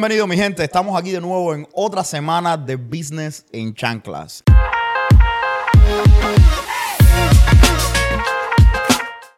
Bienvenido mi gente, estamos aquí de nuevo en otra semana de Business en Chanclas.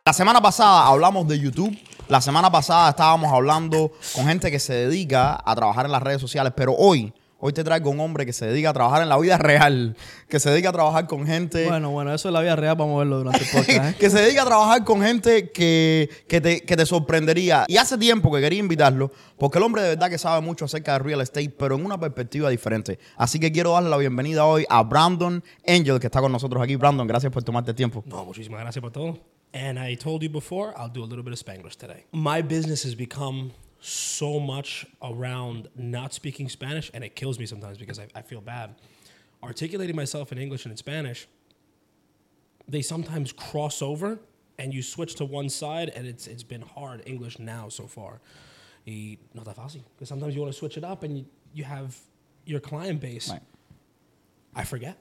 La semana pasada hablamos de YouTube. La semana pasada estábamos hablando con gente que se dedica a trabajar en las redes sociales, pero hoy, hoy te traigo un hombre que se dedica a trabajar en la vida real, que se dedica a trabajar con gente, Bueno, bueno, eso es la vida real, vamos a verlo durante el podcast. ¿eh? que se dedica a trabajar con gente que, que te, que te sorprendería. Y hace tiempo que quería invitarlo, porque el hombre de verdad que sabe mucho acerca de real estate, pero en una perspectiva diferente. Así que quiero darle la bienvenida hoy a Brandon Angel, que está con nosotros aquí. Brandon, gracias por tomarte tiempo. No, muchísimas gracias por todo. And I told you before, I'll do a little bit of Spanglish today. My business has become so much around not speaking Spanish, and it kills me sometimes because I, I feel bad. Articulating myself in English and in Spanish, they sometimes cross over, and you switch to one side, and it's it's been hard English now so far. Y no está fácil because sometimes you want to switch it up, and you, you have your client base. Right. I forget.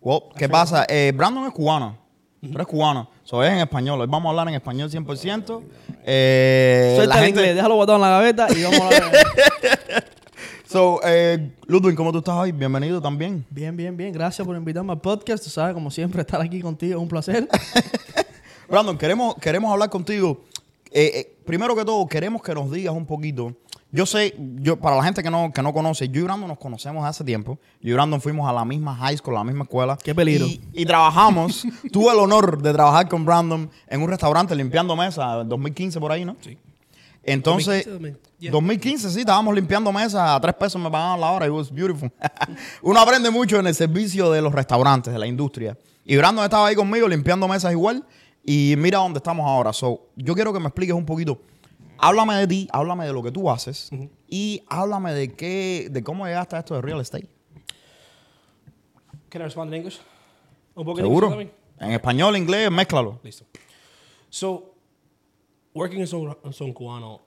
Well, ¿Qué pasa? Eh, Brandon es cubano. Tú eres cubano. En español. Hoy vamos a hablar en español 100%. Eh, Suelta la el gente- inglés, déjalo botado en la gaveta y vamos a ver. So, eh, Ludwig, ¿cómo tú estás hoy? Bienvenido también. Bien, bien, bien. Gracias por invitarme al podcast. Tú sabes, como siempre, estar aquí contigo es un placer. Brandon, queremos, queremos hablar contigo. Eh, eh, primero que todo, queremos que nos digas un poquito. Yo sé, yo para la gente que no, que no conoce, yo y Brandon nos conocemos hace tiempo. Yo y Brandon fuimos a la misma high school, a la misma escuela. Qué peligro. Y, y trabajamos. tuve el honor de trabajar con Brandon en un restaurante limpiando mesas en 2015 por ahí, ¿no? Sí. Entonces, 2015, yeah. 2015, sí, estábamos limpiando mesas a tres pesos me pagaban la hora. It was beautiful. Uno aprende mucho en el servicio de los restaurantes, de la industria. Y Brandon estaba ahí conmigo limpiando mesas igual. Y mira dónde estamos ahora. So, yo quiero que me expliques un poquito. Háblame de ti, háblame de lo que tú haces. Y háblame de qué, de cómo llegaste a esto de real estate. Can I respond in English? Un poco en Seguro. English, En español, inglés, mézclalo. Listo. So, working in Son, in Son Cubano,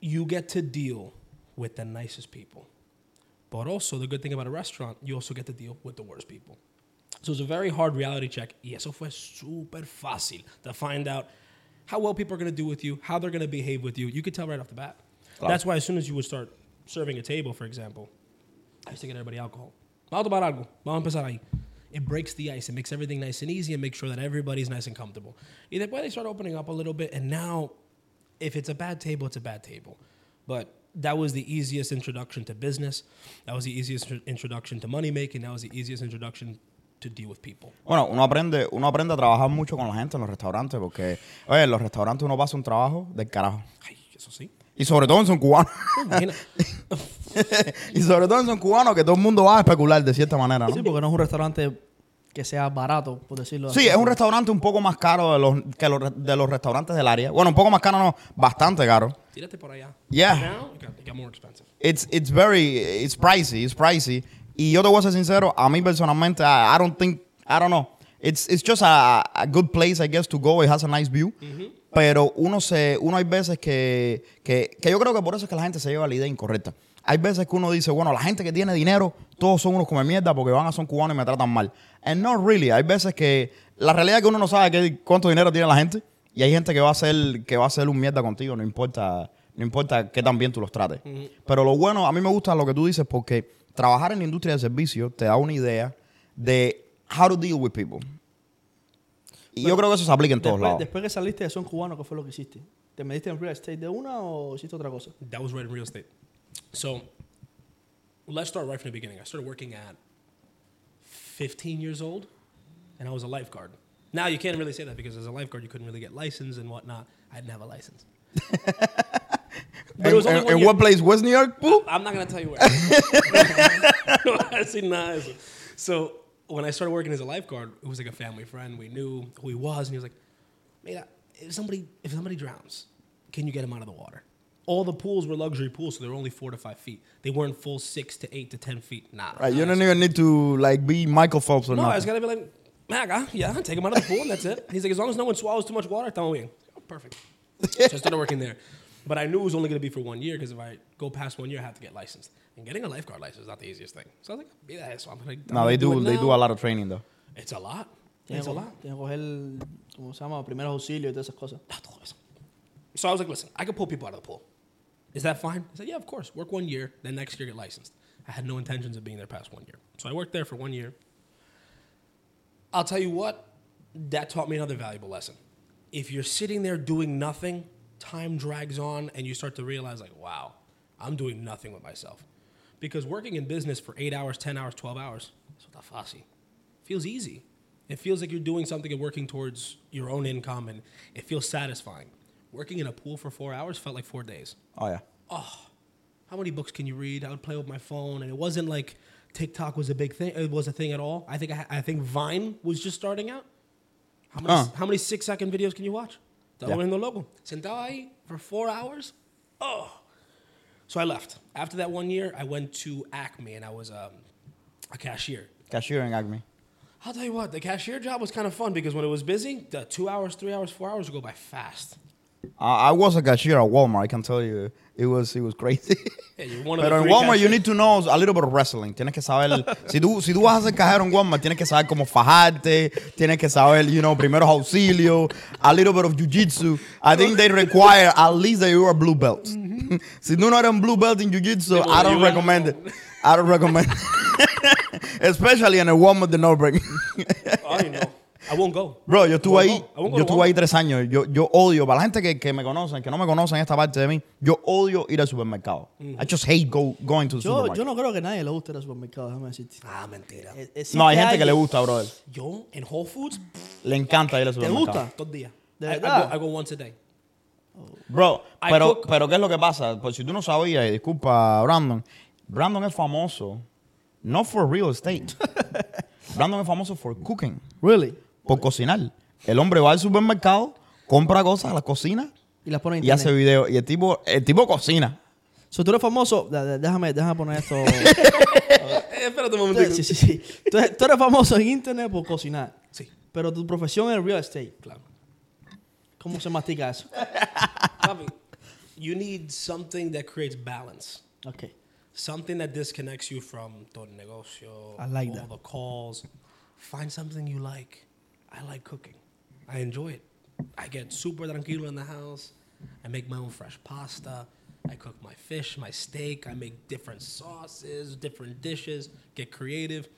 you get to deal with the nicest people. But also, the good thing about a restaurant, you also get to deal with the worst people. So it's a very hard reality check. Y eso fue súper fácil to find out how well people are going to do with you, how they're going to behave with you. You could tell right off the bat. That's why as soon as you would start serving a table, for example, I used to get everybody alcohol. Vamos a tomar algo. Vamos a empezar ahí. It breaks the ice. It makes everything nice and easy and makes sure that everybody's nice and comfortable. Y después they start opening up a little bit, and now, if it's a bad table, it's a bad table. But that was the easiest introduction to business. That was the easiest introduction to money making. That was the easiest introduction to deal with people. Bueno, uno aprende, uno aprende a trabajar mucho con la gente en los restaurantes porque, oye, en los restaurantes uno pasa un trabajo del carajo. Ay, eso sí. Y sobre todo en son cubanos. Imagina. y sobre todo en son cubanos que todo el mundo va a especular de cierta manera, ¿no? Sí, Sí, porque no es un restaurante que sea barato, por decirlo así. es un restaurante un poco más caro de los, que los, de los restaurantes del área. Bueno, un poco más caro, no, bastante caro. Tírate por allá. Yeah. Now, it got, it got more expensive. It's, it's very, it's pricey, it's pricey. Y yo te voy a ser sincero, a mí personalmente, I, I don't think, I don't know. It's, it's just a, a good place, I guess, to go. It has a nice view. Pero uno se, uno hay veces que, que, que yo creo que por eso es que la gente se lleva la idea incorrecta. Hay veces que uno dice, bueno, la gente que tiene dinero, todos son unos come mierda porque van a son cubanos y me tratan mal. And not really. Hay veces que la realidad es que uno no sabe qué, cuánto dinero tiene la gente y hay gente que va a ser, que va a ser un mierda contigo, no importa, no importa qué tan bien tú los trates. Pero lo bueno, a mí me gusta lo que tú dices porque trabajar en la industria de servicios te da una idea de how to deal with people. Y yo creo que eso se aplica en todos Después, lados. después que saliste de Son Cubano, ¿qué fue lo que hiciste? ¿Te metiste en real estate de una o hiciste otra cosa? That was right in real estate. So let's start right from the beginning. I started working at 15 years old, and I was a lifeguard. Now you can't really say that because as a lifeguard you couldn't really get license and whatnot. I didn't have a license. but it was only En- one what place? was New York? Pooh? I'm not gonna tell you where. Así nada de. So when I started working as a lifeguard, it was like a family friend. We knew who he was, and he was like, "Mira, if somebody if somebody drowns, can you get him out of the water?" All the pools were luxury pools, so they were only four to five feet. They weren't full six to eight to ten feet. Nah. Right, you don't even need to like be Michael Phelps or no, I was nothing. gotta be like, Maga, yeah, take him out of the pool, and that's it. He's like, as long as no one swallows too much water, estamos bien. Oh, perfect. so I started working there. But I knew it was only gonna be for one year because if I go past one year, I have to get licensed. And getting a lifeguard license is not the easiest thing. So I was like, be that, so I'm gonna. I'm No, they do. it They now. do a lot of training though. It's a lot. It's a lot. tienes que coger, ¿cómo se llama? Primeros auxilios y todas esas cosas. Ah, todo. So I was like, listen, I could pull people out of the pool. Is that fine? I said, yeah, of course. Work one year, then next year get licensed. I had no intentions of being there past one year. So I worked there for one year. I'll tell you what, that taught me another valuable lesson. If you're sitting there doing nothing, time drags on and you start to realize, like, wow, I'm doing nothing with myself. Because working in business for eight hours, 10 hours, 12 hours, fácil. Feels easy. It feels like you're doing something and working towards your own income and it feels satisfying. Working in a pool for four hours felt like four days Oh, yeah. Oh, how many books can you read? I would play with my phone, and it wasn't like TikTok was a big thing. It was a thing at all. I think I, I think Vine was just starting out. How many, Uh. how many six second videos can you watch? Estaba Yeah. viendo loco. Sentado ahí for four hours. Oh. So I left. After that one year, I went to Acme, and I was um, a cashier. Cashier en Acme. I'll tell you what, the cashier job was kind of fun because when it was busy, the two hours, three hours, four hours would go by fast. I was a cashier at Walmart. I can tell you, it was it was crazy. Yeah, Pero en Walmart you need to know a little bit of wrestling. Tienes que saber si tú si tú vas a ser cajero en Walmart, tienes que saber cómo fajarte. Tienes que saber, you know, primeros auxilios, a little bit of jiu-jitsu. I think they require at least that you are blue belt. si tú no eres blue belt in jiu-jitsu, Te I don't recommend it. I don't recommend. Especially in a Walmart de North Bergen. Ay, no. I won't go. Bro, yo estuve ahí, go. Yo estuve ahí tres años. Yo, yo odio, para la gente que, que me conocen, que no me conocen esta parte de mí, yo odio ir al supermercado. I just hate go, going to the Yo, supermarket. yo no creo que nadie le guste ir al supermercado, déjame decirte. Ah, mentira. Eh, eh, no, hay gente que le gusta, brother. Yo, en Whole Foods, Le encanta ir al ¿Te supermercado. gusta? dos días. ¿De I, I verdad? go, I go once a day. Bro, I pero, cook- pero ¿qué es lo que pasa? Pues si tú no sabías, y disculpa, Brandon, Brandon es famoso, no for real estate. Brandon es famoso for cooking, Really? Por cocinar. El hombre va al supermercado, compra cosas, las cocina Y las pone en y hace internet. videos. Y el tipo, el tipo cocina. So, tú eres famoso. da- da- Déjame, déjame poner esto. Eh, espérate un momento. sí, sí, sí. Tú, eres- tú eres famoso en internet por cocinar. Sí, Pero tu profesión es real estate. claro. ¿Cómo se mastica eso? Papi, you need something that creates balance. Ok. Something that disconnects you from todo el negocio, I like all that. the calls. Find something you like. I like cooking. I enjoy it. I get super tranquilo in the house. I make my own fresh pasta. I cook my fish, my steak. I make different sauces, different dishes. Get creative.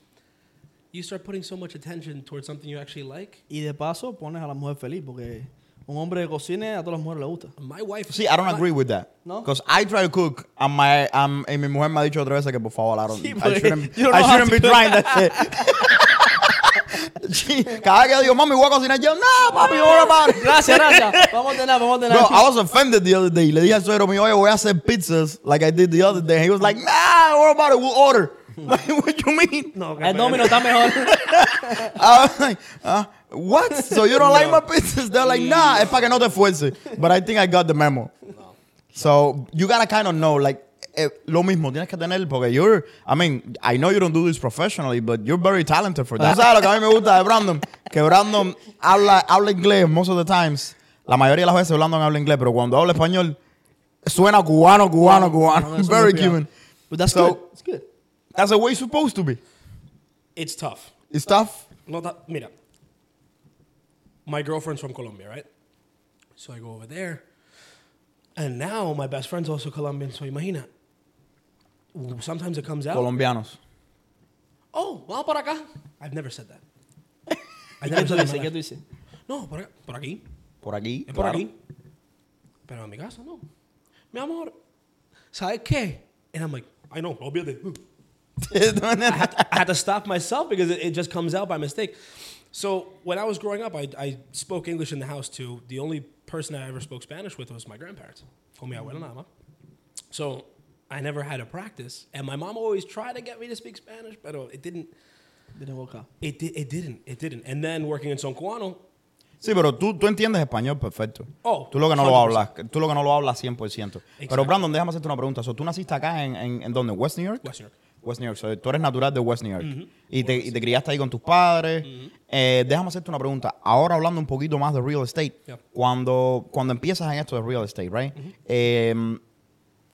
You start putting so much attention towards something you actually like. Y de paso pones a la mujer feliz porque un hombre que cocine a todas las mujeres le gusta. My wife. See, I don't my- agree with that. No? Because I try to cook and my um, y mi mujer me ha dicho otra vez que por favor, I don't, Sí, I shouldn't, don't I shouldn't be trying that shit. Sí, Cada vez que digo, mami, voy a cocinar, yo, no, papi, don't worry. Gracias, gracias. Vamos a tener, vamos a tener. Bro, I was offended the other day. Le dije al suegro mío, oye, voy a hacer pizzas like I did the other day. He was like, nah, don't worry about it, we'll order. Like, what you mean? No, El domino está mejor. I was like, uh, what? So you don't like my pizzas? They're like, nah, es para que no te esfuerces. But I think I got the memo. So you gotta kind of know, like, eh, lo mismo tienes que tener, porque you're, I mean, I know you don't do this professionally, but you're very talented for that. ¿Tú sabes lo que a mí me gusta de Brandon? Que Brandon habla, habla inglés most of the times. La mayoría de las veces Brandon habla inglés, pero cuando habla español, suena cubano, cubano, cubano. No, very Cuban. But that's So- good. It's good. That's the way it's supposed to be. It's tough. It's tough. No, that, mira. My girlfriend's from Colombia, right? So I go over there. And now my best friend's also Colombian, so imagina. Sometimes it comes out. Colombianos. oh, vamos para acá. I've never said that. I've never said that in dices? my ¿Qué tú life. dices? No, por, acá- por aquí. Por aquí. Es por claro. aquí. Pero en mi casa no. Mi amor, ¿sabes qué? And I'm like, I know, olvídate. I had, to, I had to stop myself because it, it just comes out by mistake. So when I was growing up, I, I spoke English in the house too. The only person I ever spoke Spanish with was my grandparents. Con mi abuela nada más. So I never had to practice, and my mom always tried to get me to speak Spanish, but it didn't. Didn't work out. It, di- it didn't. It didn't. And then working in Son Cubano, Sí, pero tú, tú entiendes español perfecto. Oh, tú lo que no lo 100%. hablas, tú lo que no lo hablas 100%. Pero Exacto. Brandon, déjame hacerte una pregunta. So, ¿Tú naciste acá en, en, en dónde? ¿West New York? West New York. West New York. So, tú eres natural de West New York. y, te, y te criaste ahí con tus padres. Eh, déjame hacerte una pregunta. Ahora hablando un poquito más de real estate. Yeah. Cuando, cuando empiezas en esto de real estate, right? Eh,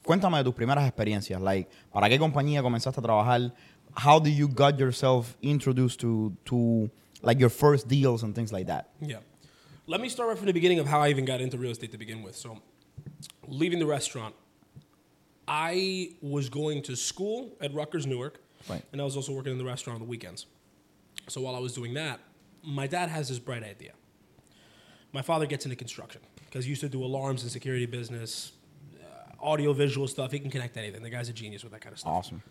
cuéntame de tus primeras experiencias. Like, ¿para qué compañía comenzaste a trabajar? How did you got yourself introduced to, to like your first deals and things like that? Yeah. Let me start right from the beginning of how I even got into real estate to begin with. So, leaving the restaurant, I was going to school at Rutgers Newark, Right. and I was also working in the restaurant on the weekends. So while I was doing that, my dad has this bright idea. My father gets into construction because he used to do alarms and security business, audio visual stuff. He can connect anything. The guy's a genius with that kind of stuff. Awesome.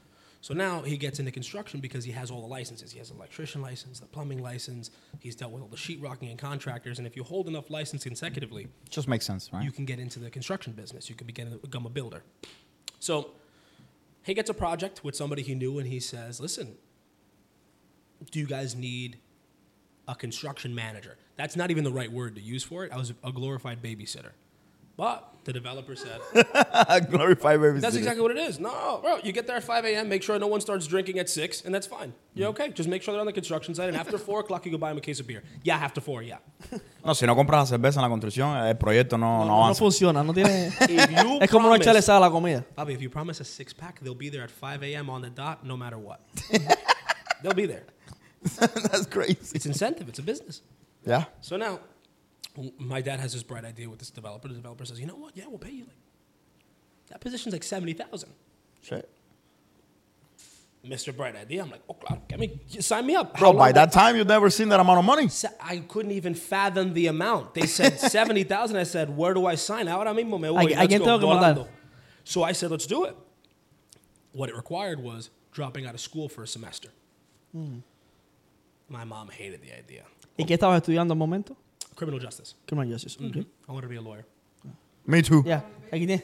So now he gets into construction because he has all the licenses. He has an electrician license, the plumbing license. He's dealt with all the sheetrocking and contractors. And if you hold enough license consecutively, Just makes sense, right? you can get into the construction business. You could begin become a builder. So he gets a project with somebody he knew, and he says, "Listen, do you guys need a construction manager?" That's not even the right word to use for it. I was a glorified babysitter, but the developer said, Glorified baby. "That's exactly what it is." No, bro, you get there at 5 a.m. Make sure no one starts drinking at six, and that's fine. You're mm. okay. Just make sure they're on the construction site, and after four o'clock, you go buy them a case of beer. Yeah, after four, yeah. No, si no compras la cerveza en la construcción, el proyecto no, no, No, no avanza. funciona, no tiene. If you es como no echarle promise- sal a la comida. Bobby, if you promise a six pack, they'll be there at 5 a.m. on the dot, no matter what. they'll be there. That's crazy. It's incentive. It's a business. Yeah. So now, w- my dad has this bright idea with this developer. The developer says, "You know what? Yeah, we'll pay you like that position's like seventy thousand. Shit. Mr. Bright idea. I'm like, oh, claro, get me, sign me up. Bro, by that time, you've never seen that amount of money. Se- I couldn't even fathom the amount. They said seventy thousand. I said, where do I sign? Ahora mismo me voy. ¿A- a Let's go, tengo que mandar? So I said, let's do it. What it required was dropping out of school for a semester. Hmm. My mom hated the idea. ¿Y qué estabas estudiando al momento? Criminal justice. Criminal justice. ok. I wanted to be a lawyer. Me too. Ya, aquí tienes.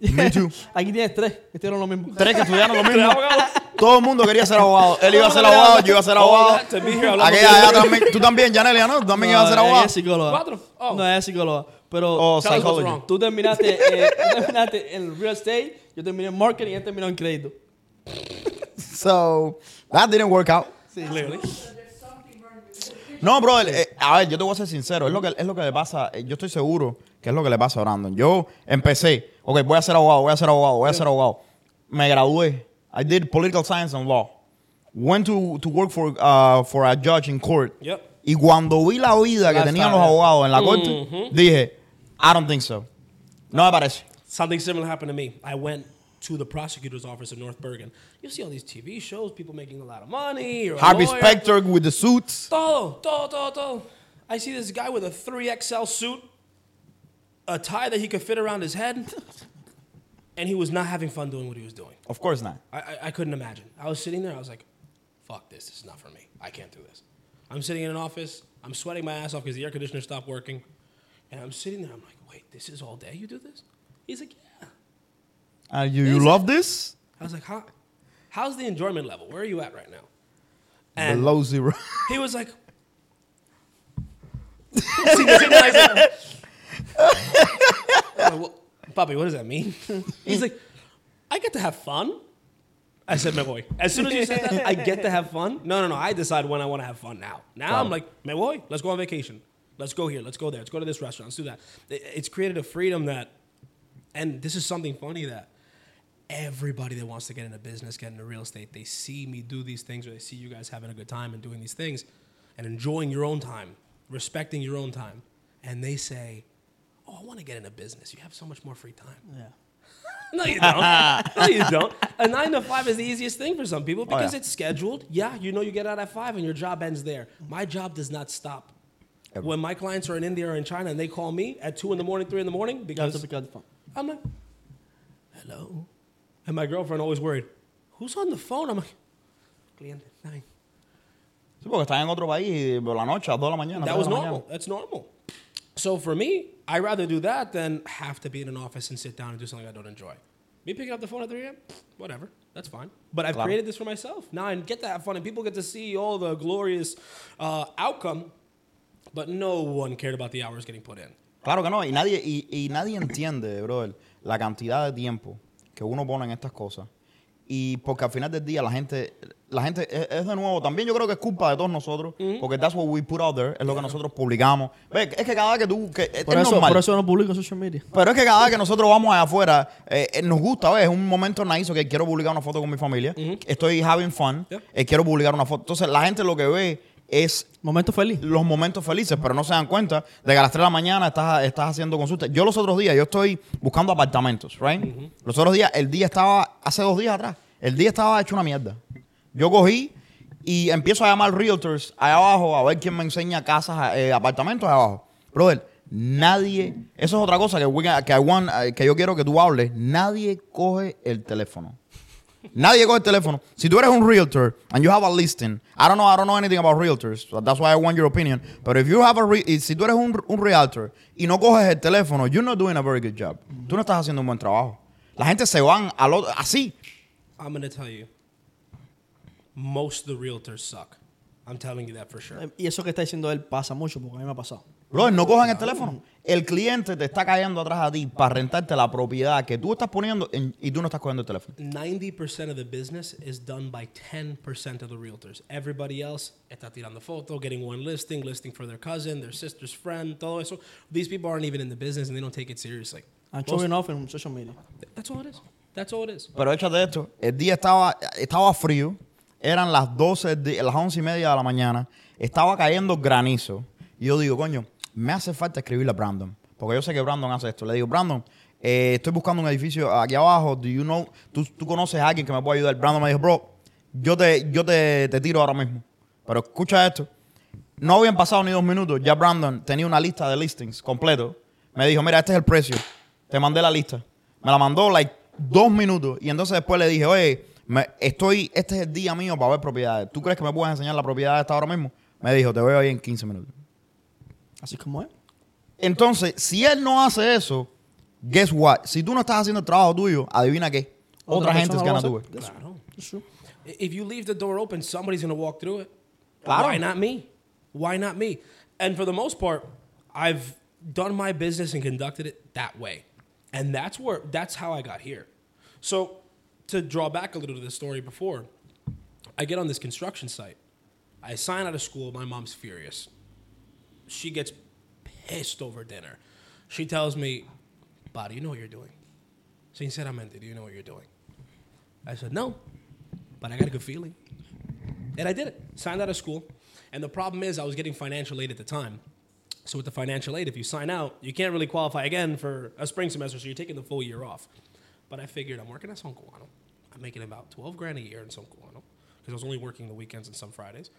Me too. Aquí tienes tres. Hicieron lo mismo. Tres que estudiaron lo mismo. Todo el mundo quería ser abogado. Él iba a ser abogado, yo iba a ser abogado. Aquella allá también. Tú también, Janelia, ¿no? Tú también ibas a ser abogado. es psicóloga. Cuatro. Oh. No, es psicóloga. Pero Oh, psychology. tú terminaste, eh, tú terminaste en real estate, yo terminé en marketing y él terminó en crédito. So, that didn't work out. Clearly. No, bro, eh, a ver, yo te voy a ser sincero. Es lo que, es lo que le pasa. eh, Yo estoy seguro que es lo que le pasa a Brandon. Yo empecé, ok, voy a ser abogado, voy a ser abogado, voy a ser abogado. Me gradué. I did political science and law. Went to, to work for, uh, for a judge in court. Yep. Y cuando vi la vida que tenían los abogados en la corte, dije, I don't think so. No me parece. Something similar happened to me. I went to the prosecutor's office in North Bergen. You see all these TV shows, people making a lot of money. Or Harvey. Specter with the suits. Todo, todo, todo, todo. I see this guy with a 3XL suit, a tie that he could fit around his head, and he was not having fun doing what he was doing. Of course not. I, I, I couldn't imagine. I was sitting there, I was like, fuck this, this is not for me. I can't do this. I'm sitting in an office, I'm sweating my ass off because the air conditioner stopped working, and I'm sitting there, I'm like, wait, this is all day you do this? He's like, yeah. Uh, you, you love this? I was like, how, how's the enjoyment level? Where are you at right now? And Below zero. he was like, See, see, I said- I'm like, well, Papi, what does that mean? He's like, I get to have fun. I said, my boy. As soon as you said that, I get to have fun. No, no, no. I decide when I want to have fun now. Now I'm like, my boy, Let's go on vacation. Let's go here. Let's go there. Let's go to this restaurant. Let's do that. It- It's created a freedom that, and this is something funny that everybody that wants to get into business, get into real estate, they see me do these things or they see you guys having a good time and doing these things and enjoying your own time, respecting your own time. And they say, Oh, I want to get into business. You have so much more free time. Yeah. No, you don't. no, you don't. A nine to five is the easiest thing for some people oh, because yeah. it's scheduled. Yeah, you know you get out at five and your job ends there. My job does not stop. Ever. When my clients are in India or in China and they call me at two in the morning, three in the morning, because to pick up the phone. I'm like, hello. And my girlfriend always worried, who's on the phone? I'm like, cliente. nine." Sí, porque estás en otro país por la noche, a 2 de la mañana. That was normal. That's normal. So for me, I'd rather do that than have to be in an office and sit down and do something I don't enjoy. Me picking up the phone at 3 a.m., whatever. That's fine. But I've Claro. created this for myself. Now I get to have fun and people get to see all the glorious uh, outcome, but no one cared about the hours getting put in. Claro que no, y nadie, y, y nadie entiende, brother, la cantidad de tiempo que uno pone en estas cosas. Y porque al final del día la gente, la gente es, es de nuevo, también yo creo que es culpa de todos nosotros, porque that's what we put out there, es lo que nosotros publicamos. Ve, es que cada vez que tú, que es, Por es eso, normal. por eso no publico en social media. Pero es que cada vez que nosotros vamos allá afuera, eh, eh, nos gusta, ¿ves? Es un momento nice que quiero publicar una foto con mi familia. Estoy having fun. Yeah. eh, quiero publicar una foto. Entonces, la gente lo que ve es Momento feliz. los momentos felices, pero no se dan cuenta de que a las 3 de la mañana estás, estás haciendo consultas. Yo los otros días, yo estoy buscando apartamentos, right? Los otros días, el día estaba, hace dos días atrás, el día estaba hecho una mierda. Yo cogí y empiezo a llamar realtors allá abajo a ver quién me enseña casas, eh, apartamentos allá abajo. Brother, nadie, eso es otra cosa que, we- que, I want, eh, que yo quiero que tú hables, nadie coge el teléfono. Nadie coge el teléfono. Si tú eres un realtor and you have a listing, I don't know, I don't know anything about realtors. so that's why I want your opinion. But if you have a re- si tú eres un, un realtor y no coges el teléfono, you're not doing a very good job. Tú no estás haciendo un buen trabajo. La gente se van al otro, así. I'm gonna tell you, most of the realtors suck. I'm telling you that for sure. Y eso que está diciendo él pasa mucho porque a mí me ha pasado. Brother, no cojan el teléfono. El cliente te está cayendo atrás a ti para rentarte la propiedad que tú estás poniendo en- y tú no estás cogiendo el teléfono. 90% of the business is done by 10% of the realtors. Everybody else está tirando foto, getting one listing, listing for their cousin, their sister's friend, todo eso. These people aren't even in the business and they don't take it seriously. I'm Most- showing off en social media. that's all it is. That's all it is. Pero échate esto, el día estaba, estaba frío, eran las 12, de, las 11 y media de la mañana, estaba cayendo granizo. Y yo digo, coño, me hace falta escribirle a Brandon, porque yo sé que Brandon hace esto. Le digo, Brandon, eh, estoy buscando un edificio aquí abajo, do you know, ¿Tú, tú conoces a alguien que me pueda ayudar. Brandon me dijo, bro, yo te, yo te, te tiro ahora mismo. Pero escucha esto, no habían pasado ni dos minutos, ya Brandon tenía una lista de listings completo. Me dijo, mira, este es el precio. Te mandé la lista. Me la mandó, like, dos minutos. Y entonces después le dije, oye, me- estoy, este es el día mío para ver propiedades. ¿Tú crees que me puedes enseñar la propiedad esta ahora mismo? Me dijo, te veo ahí en 15 minutos. Así como es. Entonces, si él no hace eso, guess what? Si tú no estás haciendo el trabajo tuyo, adivina qué. Otra, gente es persona gonna lo do va a it. Claro. True. If you leave the door open, somebody's going to walk through it. Claro. Why not me? Why not me? And for the most part, I've done my business and conducted it that way. And that's where that's how I got here. So, to draw back a little to the story before, I get on this construction site. I sign out of school, my mom's furious. She gets pissed over dinner. She tells me, "Ba, do you know what you're doing? Sinceramente, do you know what you're doing?" I said, no, but I got a good feeling. And I did it. Signed out of school. And the problem is, I was getting financial aid at the time. So, with the financial aid, if you sign out, you can't really qualify again for a spring semester, so you're taking the full year off. But I figured I'm working at Son Cubano. I'm making about 12 grand a year in Son Cubano because I was only working the weekends and some Fridays.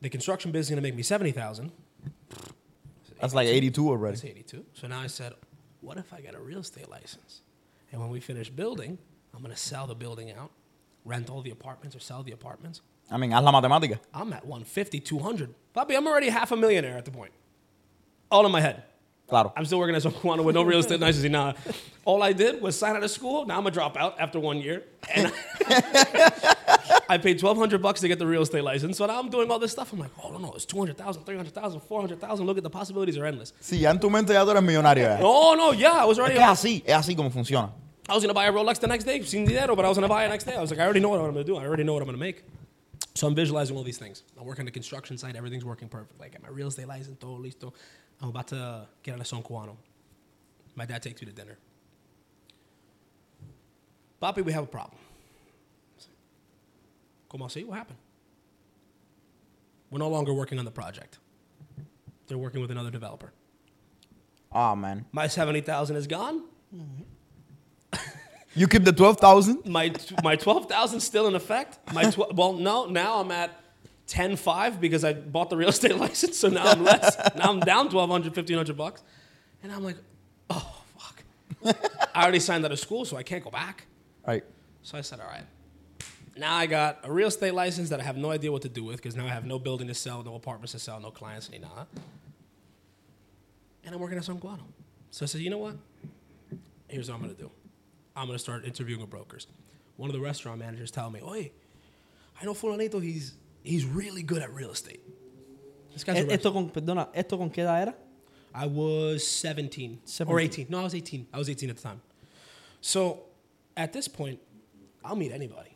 The construction business is going to make me 70000 That's like 82 already. That's 82. So now I said, what if I get a real estate license? And when we finish building, I'm going to sell the building out, rent all the apartments or sell the apartments. I mean, haz la matemática. I'm at 150, 200. Bobby, I'm already half a millionaire at the point. All in my head. Claro. I'm still working as a Juan with no real estate license. Now, all I did was sign out of school. Now I'm a dropout after one year. And I paid 1200 bucks to get the real estate license. So now I'm doing all this stuff. I'm like, oh, no, no, it's 200,000, 300,000, 400,000. Look at the possibilities are endless. Sí, ya en tu mente ya tú eres millonario. Eh. ya. Oh, no, yeah, I was Es already que es así, es así como funciona. I was gonna buy a Rolex the next day, sin dinero, but I was gonna buy it next day. I was like, I already know what I'm gonna do. I already know what I'm gonna make. So I'm visualizing all these things. I'm working the construction site. Everything's working perfect. Like, I got my real estate license, todo listo. I'm about to get on a Son Cubano. My dad takes me to dinner. Papi, we have a problem. Como así? What happened? We're no longer working on the project. They're working with another developer. Ah, man. My 70,000 is gone. You keep the 12,000? my my twelve thousand still in effect. My tw- well, no, now I'm at ten five because I bought the real estate license. So now I'm less. now I'm down 1200 1500 bucks, and I'm like, oh fuck. I already signed out of school, so I can't go back. Right. So I said, all right. Now I got a real estate license that I have no idea what to do with because now I have no building to sell, no apartments to sell, no clients, ni nada. And I'm working at Son Cubano. So I said, you know what? Here's what I'm gonna do. I'm gonna start interviewing with brokers. One of the restaurant managers tell me, "Oye, I know Fulanito. He's he's really good at real estate." This guy's a rest- Esto con, perdona, ¿esto con qué edad era? I was 17, or 18. No, I was 18. I was 18 at the time. So at this point, I'll meet anybody.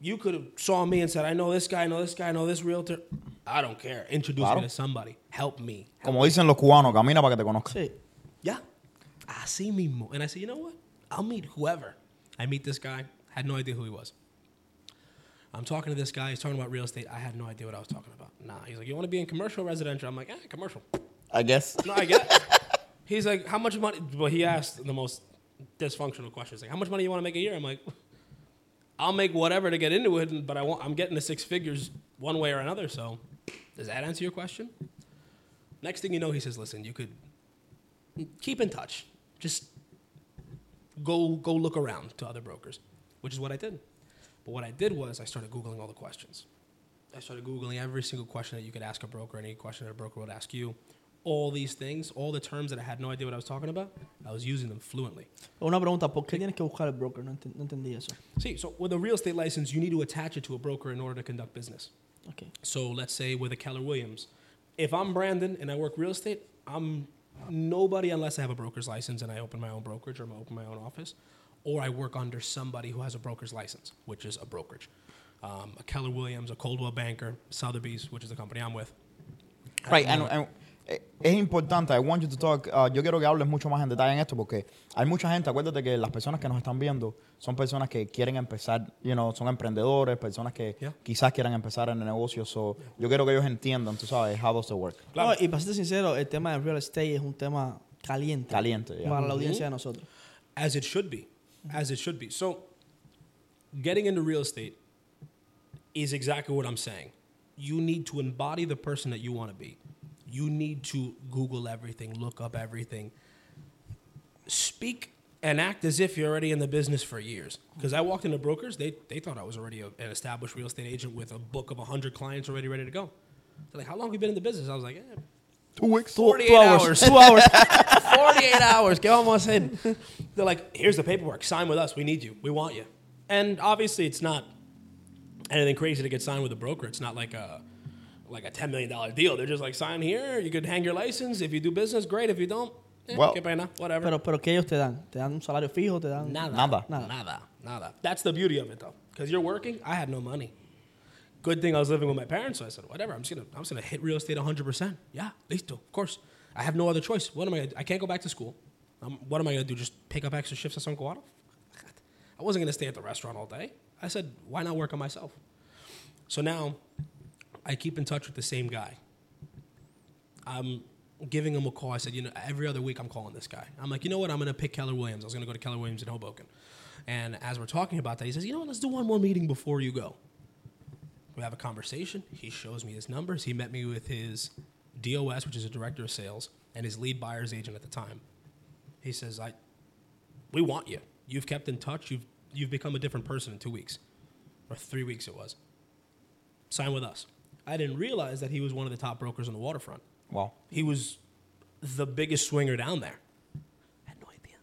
You could have saw me and said, I know this guy, I know this guy, I know this realtor. I don't care. Introduce Claro. me to somebody. Help me. Como dicen los cubanos, camina para que te conozcan. Sí. Yeah. Así mismo. And I said, you know what? I'll meet whoever. I meet this guy. Had no idea who he was. I'm talking to this guy. He's talking about real estate. I had no idea what I was talking about. Nah. He's like, you want to be in commercial, residential? I'm like, eh, commercial. I guess. No, I guess. He's like, how much money? Well, he asked the most dysfunctional questions. Like, how much money you want to make a year? I'm like, I'll make whatever to get into it, but I want, I'm getting the six figures one way or another. So, does that answer your question? Next thing you know, he says, listen, you could keep in touch. Just go go look around to other brokers, which is what I did. But what I did was I started googling all the questions. I started googling every single question that you could ask a broker, any question that a broker would ask you. All these things, all the terms that I had no idea what I was talking about, I was using them fluently. Una pregunta, ¿por qué tienes que buscar el broker? No, enten- no entendí eso. See, so with a real estate license, you need to attach it to a broker in order to conduct business. Okay. So let's say with a Keller Williams, if I'm Brandon and I work real estate, I'm nobody unless I have a broker's license and I open my own brokerage or I open my own office, or I work under somebody who has a broker's license, which is a brokerage. Um, a Keller Williams, a Coldwell Banker, Sotheby's, which is the company I'm with. Right, and, and, es importante, I want you to talk, uh, yo quiero que hables mucho más en detalle en esto porque hay mucha gente, acuérdate que las personas que nos están viendo son personas que quieren empezar, you know, son emprendedores, personas que Yeah. quizás quieran empezar en el negocio, so yo quiero que ellos entiendan, tú sabes, how does it work. Claro. No, y para ser sincero, el tema de real estate es un tema caliente. Caliente, yeah. Para la audiencia de nosotros. as it should be, as it should be. So, getting into real estate is exactly what I'm saying. You need to embody the person that you want to be. You need to Google everything, look up everything, speak and act as if you're already in the business for years. Because I walked into brokers, they, they thought I was already a, an established real estate agent with a book of 100 clients already ready to go. They're like, How long have you been in the business? I was like, eh, Two weeks. 48 two hours. hours. Two hours. 48 hours. get almost in. They're like, here's the paperwork. Sign with us. We need you. We want you. And obviously, it's not anything crazy to get signed with a broker. It's not like a like a $10 million deal. They're just like, sign here. You could hang your license. If you do business, great. If you don't, eh, Well- qué pena. Whatever. Pero, pero ¿qué ellos te dan? ¿Te dan un salario fijo? ¿Te dan Nada. Nada. Nada. Nada. Nada. That's the beauty of it, though. Because you're working. I had no money. Good thing I was living with my parents, so I said, whatever. I'm just gonna, I'm just gonna hit real estate 100. percent Yeah, listo. Of course. I have no other choice. What am I? Gonna, I can't go back to school. Um, what am I gonna do? Just pick up extra shifts at San Cuadro? I wasn't gonna stay at the restaurant all day. I said, why not work on myself? So now, I keep in touch with the same guy. I'm giving him a call. I said, you know, every other week I'm calling this guy. I'm like, you know what? I'm going to pick Keller Williams. I was going to go to Keller Williams in Hoboken. And as we're talking about that, he says, you know what? Let's do one more meeting before you go. We have a conversation. He shows me his numbers. He met me with his DOS, which is a director of sales, and his lead buyer's agent at the time. He says, I, we want you. You've kept in touch. You've, you've become a different person in two weeks, or three weeks it was. Sign with us. I didn't realize that he was one of the top brokers on the waterfront. Wow. He was the biggest swinger down there. I had no idea.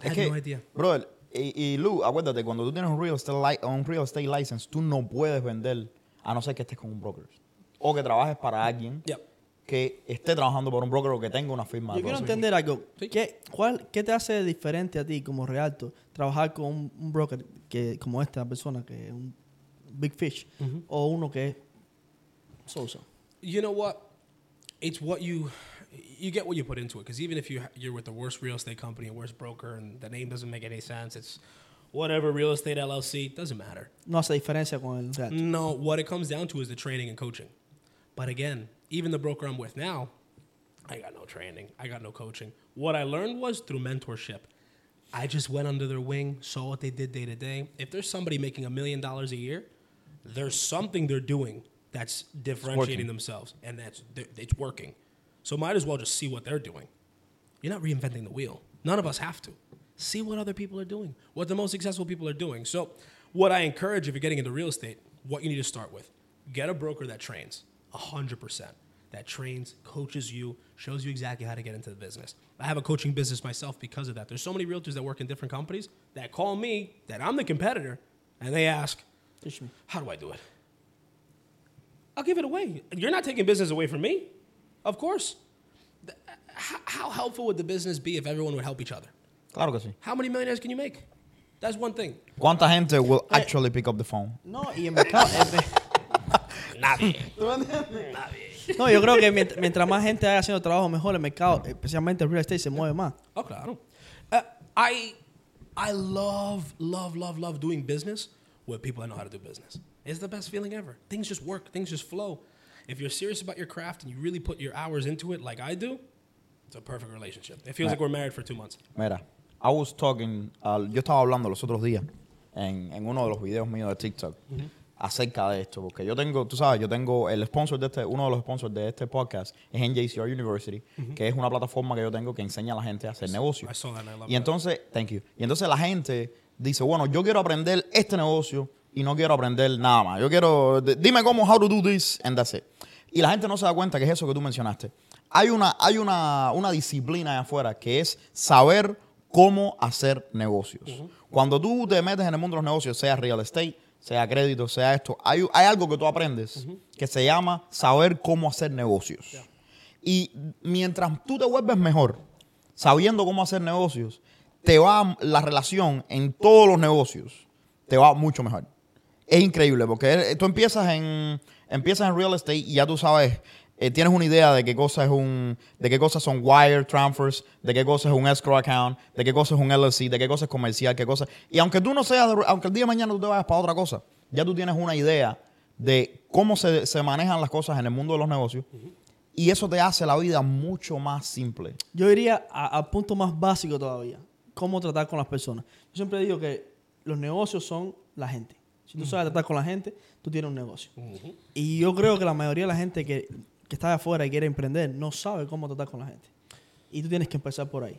I Es had que, no idea. brother, y, y Lu, acuérdate, cuando tú tienes un real, estate li- un real estate license, tú no puedes vender a no ser que estés con un broker. O que trabajes para alguien Yep. que esté trabajando por un broker o que tenga una firma. de Yo quiero entender algo. Sí. ¿Qué, cuál, ¿Qué te hace diferente a ti como realto trabajar con un, un broker que como esta persona que es un big fish o uno que es Sosa? You know what? It's what you you get what you put into it. Because even if you you're with the worst real estate company and worst broker, and the name doesn't make any sense, it's whatever real estate LLC doesn't matter. No hace diferencia con el. No, what it comes down to is the training and coaching. But again, even the broker I'm with now, I got no training. I got no coaching. What I learned was through mentorship. I just went under their wing, saw what they did day to day. If there's somebody making a million dollars a year, there's something they're doing that's differentiating themselves, and that's it's working. So might as well just see what they're doing. You're not reinventing the wheel. None of us have to. See what other people are doing, what the most successful people are doing. So, what I encourage if you're getting into real estate, what you need to start with get a broker that trains 100%, that trains, coaches you, shows you exactly how to get into the business. I have a coaching business myself because of that. There's so many realtors that work in different companies that call me, that I'm the competitor, and they ask, How do I do it? I'll give it away. You're not taking business away from me. Of course. How, how helpful would the business be if everyone would help each other? Claro que sí. How many millionaires can you make? That's one thing. ¿Cuánta gente will actually pick up the phone? No, y el mercado. el- Nadie. no, yo creo que mientras, mientras más gente haga haciendo trabajo mejor, el mercado, especialmente el real estate, se mueve más. Oh, claro. Uh, I, I love, love, love, love doing business with people that know how to do business. It's the best feeling ever. Things just work. Things just flow. If you're serious about your craft and you really put your hours into it, like I do, it's a perfect relationship. It feels like we're married for two months. Mira, I was talking, uh, yo estaba hablando los otros días en, en uno de los videos míos de TikTok acerca de esto, porque yo tengo, tú sabes, yo tengo el sponsor de este, uno de los sponsors de este podcast es NJCR University, que es una plataforma que yo tengo que enseña a la gente a hacer negocios. I saw that and I love Y that. entonces, thank you. Y entonces la gente dice, bueno, yo quiero aprender este negocio y no quiero aprender nada más. Yo quiero, dime cómo, how to do this, and that's it. Y la gente no se da cuenta que es eso que tú mencionaste. Hay una, hay una, una disciplina allá afuera que es saber cómo hacer negocios. Cuando tú te metes en el mundo de los negocios, sea real estate, sea crédito, sea esto, hay, hay algo que tú aprendes que se llama saber cómo hacer negocios. Y mientras tú te vuelves mejor sabiendo cómo hacer negocios, te va la relación en todos los negocios, te va mucho mejor. Es increíble porque tú empiezas en, empiezas en real estate y ya tú sabes, eh, tienes una idea de qué cosa es un, de qué cosas son wire transfers, de qué cosa es un escrow account, de qué cosa es un LLC, de qué cosa es comercial, qué cosa. Y aunque tú no seas, de- aunque el día de mañana tú te vayas para otra cosa, ya tú tienes una idea de cómo se, se manejan las cosas en el mundo de los negocios. Y eso te hace la vida mucho más simple. Yo iría al punto más básico todavía. Cómo tratar con las personas. Yo siempre digo que los negocios son la gente. Si tú sabes tratar con la gente, tú tienes un negocio. Y yo creo que la mayoría de la gente que, que está de afuera y quiere emprender no sabe cómo tratar con la gente. Y tú tienes que empezar por ahí.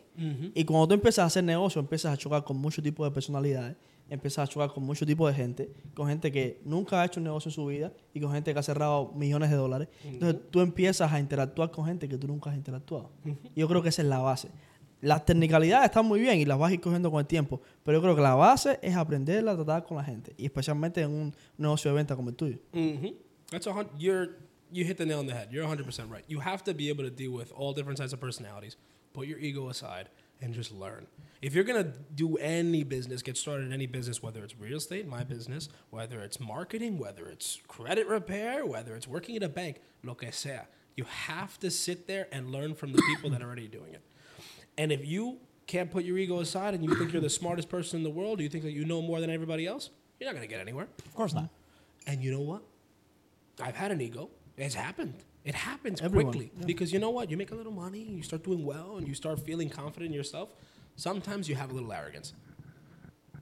Y cuando tú empiezas a hacer negocio, empiezas a chocar con muchos tipos de personalidades, empiezas a chocar con muchos tipos de gente, con gente que nunca ha hecho un negocio en su vida y con gente que ha cerrado millones de dólares. Entonces tú empiezas a interactuar con gente que tú nunca has interactuado. Y yo creo que esa es la base. Las technicalidades están muy bien y las vas a ir cogiendo con el tiempo, pero yo creo que la base es aprender a tratar con la gente, y especialmente en un negocio de venta como el tuyo. hmm That's a hun- you're you hit the nail on the head. You're 100 percent right. You have to be able to deal with all different types of personalities. Put your ego aside and just learn. If you're gonna do any business, get started in any business, whether it's real estate, my business, whether it's marketing, whether it's credit repair, whether it's working at a bank, lo que sea, you have to sit there and learn from the people that are already doing it. And if you can't put your ego aside and you think you're the smartest person in the world, or you think that you know more than everybody else, you're not gonna get anywhere. Of course not. And you know what? I've had an ego. It's happened. It happens Everyone, quickly because you know what? You make a little money, you start doing well, and you start feeling confident in yourself. Sometimes you have a little arrogance,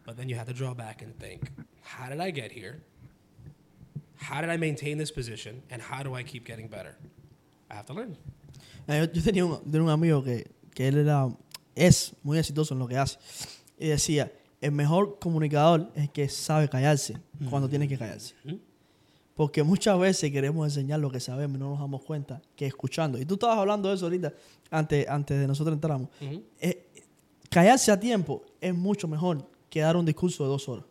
but then you have to draw back and think: How did I get here? How did I maintain this position? And how do I keep getting better? I have to learn. Yo tenía, un, tenía un amigo que, que él era, es muy exitoso en lo que hace. Y decía, el mejor comunicador es el que sabe callarse cuando tiene que callarse. Porque muchas veces queremos enseñar lo que sabemos y no nos damos cuenta que escuchando. Y tú estabas hablando de eso ahorita, antes, antes de nosotros entramos. Eh, callarse a tiempo es mucho mejor que dar un discurso de dos horas.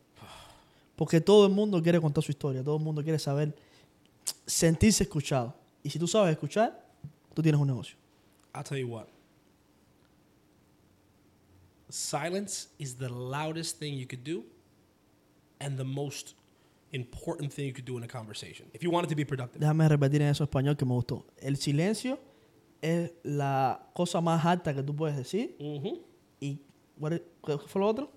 Porque todo el mundo quiere contar su historia, todo el mundo quiere saber, sentirse escuchado. Y si tú sabes escuchar, tú tienes un negocio. I'll tell you what. Silence is the loudest thing you could do and the most important thing you could do in a conversation. If you want it to be productive. Déjame repetir en eso español que me gustó. El silencio es la cosa más alta que tú puedes decir hmm y ¿qué fue lo otro?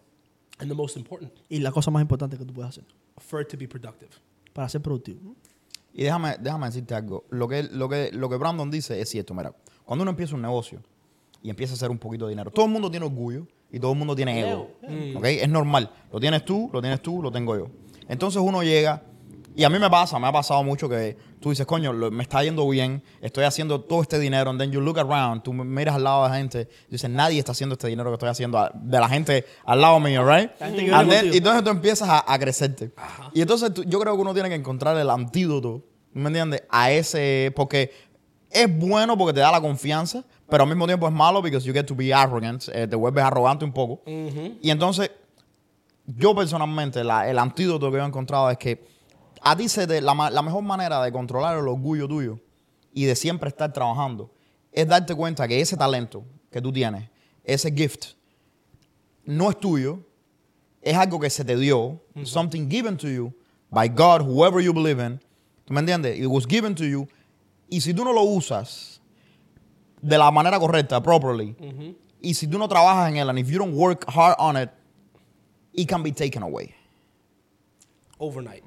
And the most important Y la cosa más importante que tú puedes hacer for it to be productive. para ser productivo. Y déjame, déjame decirte algo. Lo que, lo, que, lo que Brandon dice es cierto. Mira, cuando uno empieza un negocio y empieza a hacer un poquito de dinero, todo el mundo tiene orgullo y todo el mundo tiene ego. ¿Ok? Es normal. Lo tienes tú, lo tienes tú, lo tengo yo. Entonces uno llega y a mí me pasa, me ha pasado mucho que tú dices, coño, lo- me está yendo bien, estoy haciendo todo este dinero, and then you look around, tú miras al lado de la gente y dices, nadie está haciendo este dinero que estoy haciendo de la gente al lado mío, right? And then- y entonces tú empiezas a, a crecerte. Y entonces tú- yo creo que uno tiene que encontrar el antídoto, ¿me entiendes? A ese, porque es bueno porque te da la confianza, pero al mismo tiempo es malo because you get to be arrogant, eh, te vuelves arrogante un poco. Y entonces, yo personalmente, la- el antídoto que yo he encontrado es que a ti se te, la, la mejor manera de controlar el orgullo tuyo y de siempre estar trabajando es darte cuenta que ese talento que tú tienes, ese gift, no es tuyo, es algo que se te dio, something given to you by God, whoever you believe in. ¿Tú me entiendes? It was given to you. Y si tú no lo usas de la manera correcta, properly, y si tú no trabajas en él, and if you don't work hard on it, it can be taken away. Overnight.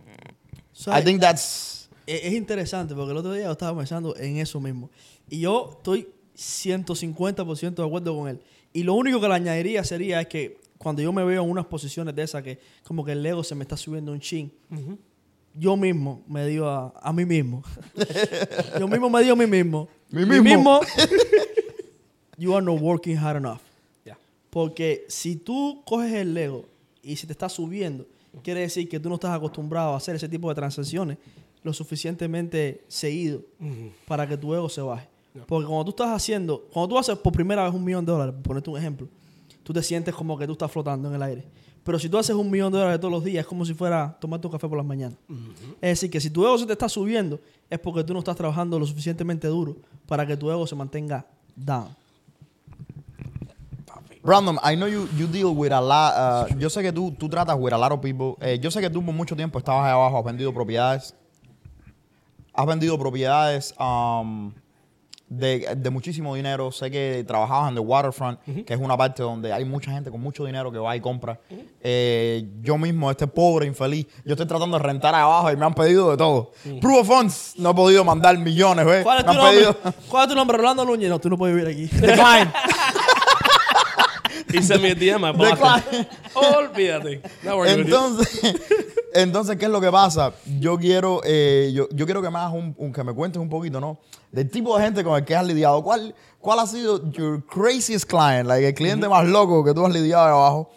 So, I think that's es, es interesante porque el otro día yo estaba pensando en eso mismo. Y yo estoy 150% de acuerdo con él. Y lo único que le añadiría sería es que cuando yo me veo en unas posiciones de esas que como que el ego se me está subiendo un chin, yo mismo me digo a, a mí mismo. yo mismo me digo a mí mismo. Mí mí mismo. you are not working hard enough. Yeah. Porque si tú coges el ego y se te está subiendo, quiere decir que tú no estás acostumbrado a hacer ese tipo de transacciones lo suficientemente seguido para que tu ego se baje. Porque cuando tú estás haciendo, cuando tú haces por primera vez un millón de dólares, por ponerte un ejemplo, tú te sientes como que tú estás flotando en el aire. Pero si tú haces un millón de dólares todos los días, es como si fuera tomar tu café por las mañanas. Es decir, que si tu ego se te está subiendo, es porque tú no estás trabajando lo suficientemente duro para que tu ego se mantenga down. Brandon, I know you, you deal with a lot. uh, yo sé que tú, tú tratas with a lot of people. Eh, yo sé que tú por mucho tiempo estabas ahí abajo, has vendido propiedades. Has vendido propiedades um, de, de muchísimo dinero. Sé que trabajabas en the waterfront, que es una parte donde hay mucha gente con mucho dinero que va y compra. Eh, yo mismo, este pobre infeliz, yo estoy tratando de rentar abajo y me han pedido de todo. Proof of funds, no he podido mandar millones, ¿ves? ¿Cuál es tu nombre? pedido- ¿Cuál es tu nombre? Rolando Núñez. No, tú no puedes vivir aquí. Decline. He sent me a DM, I blocked him. Olvídate. Entonces, entonces, ¿qué es lo que pasa? Yo quiero, eh, yo, yo quiero que me hagas un, un- que me cuentes un poquito, ¿no? Del tipo de gente con el que has lidiado. ¿Cuál, cuál ha sido your craziest client? Like, el cliente más loco que tú has lidiado ahí abajo.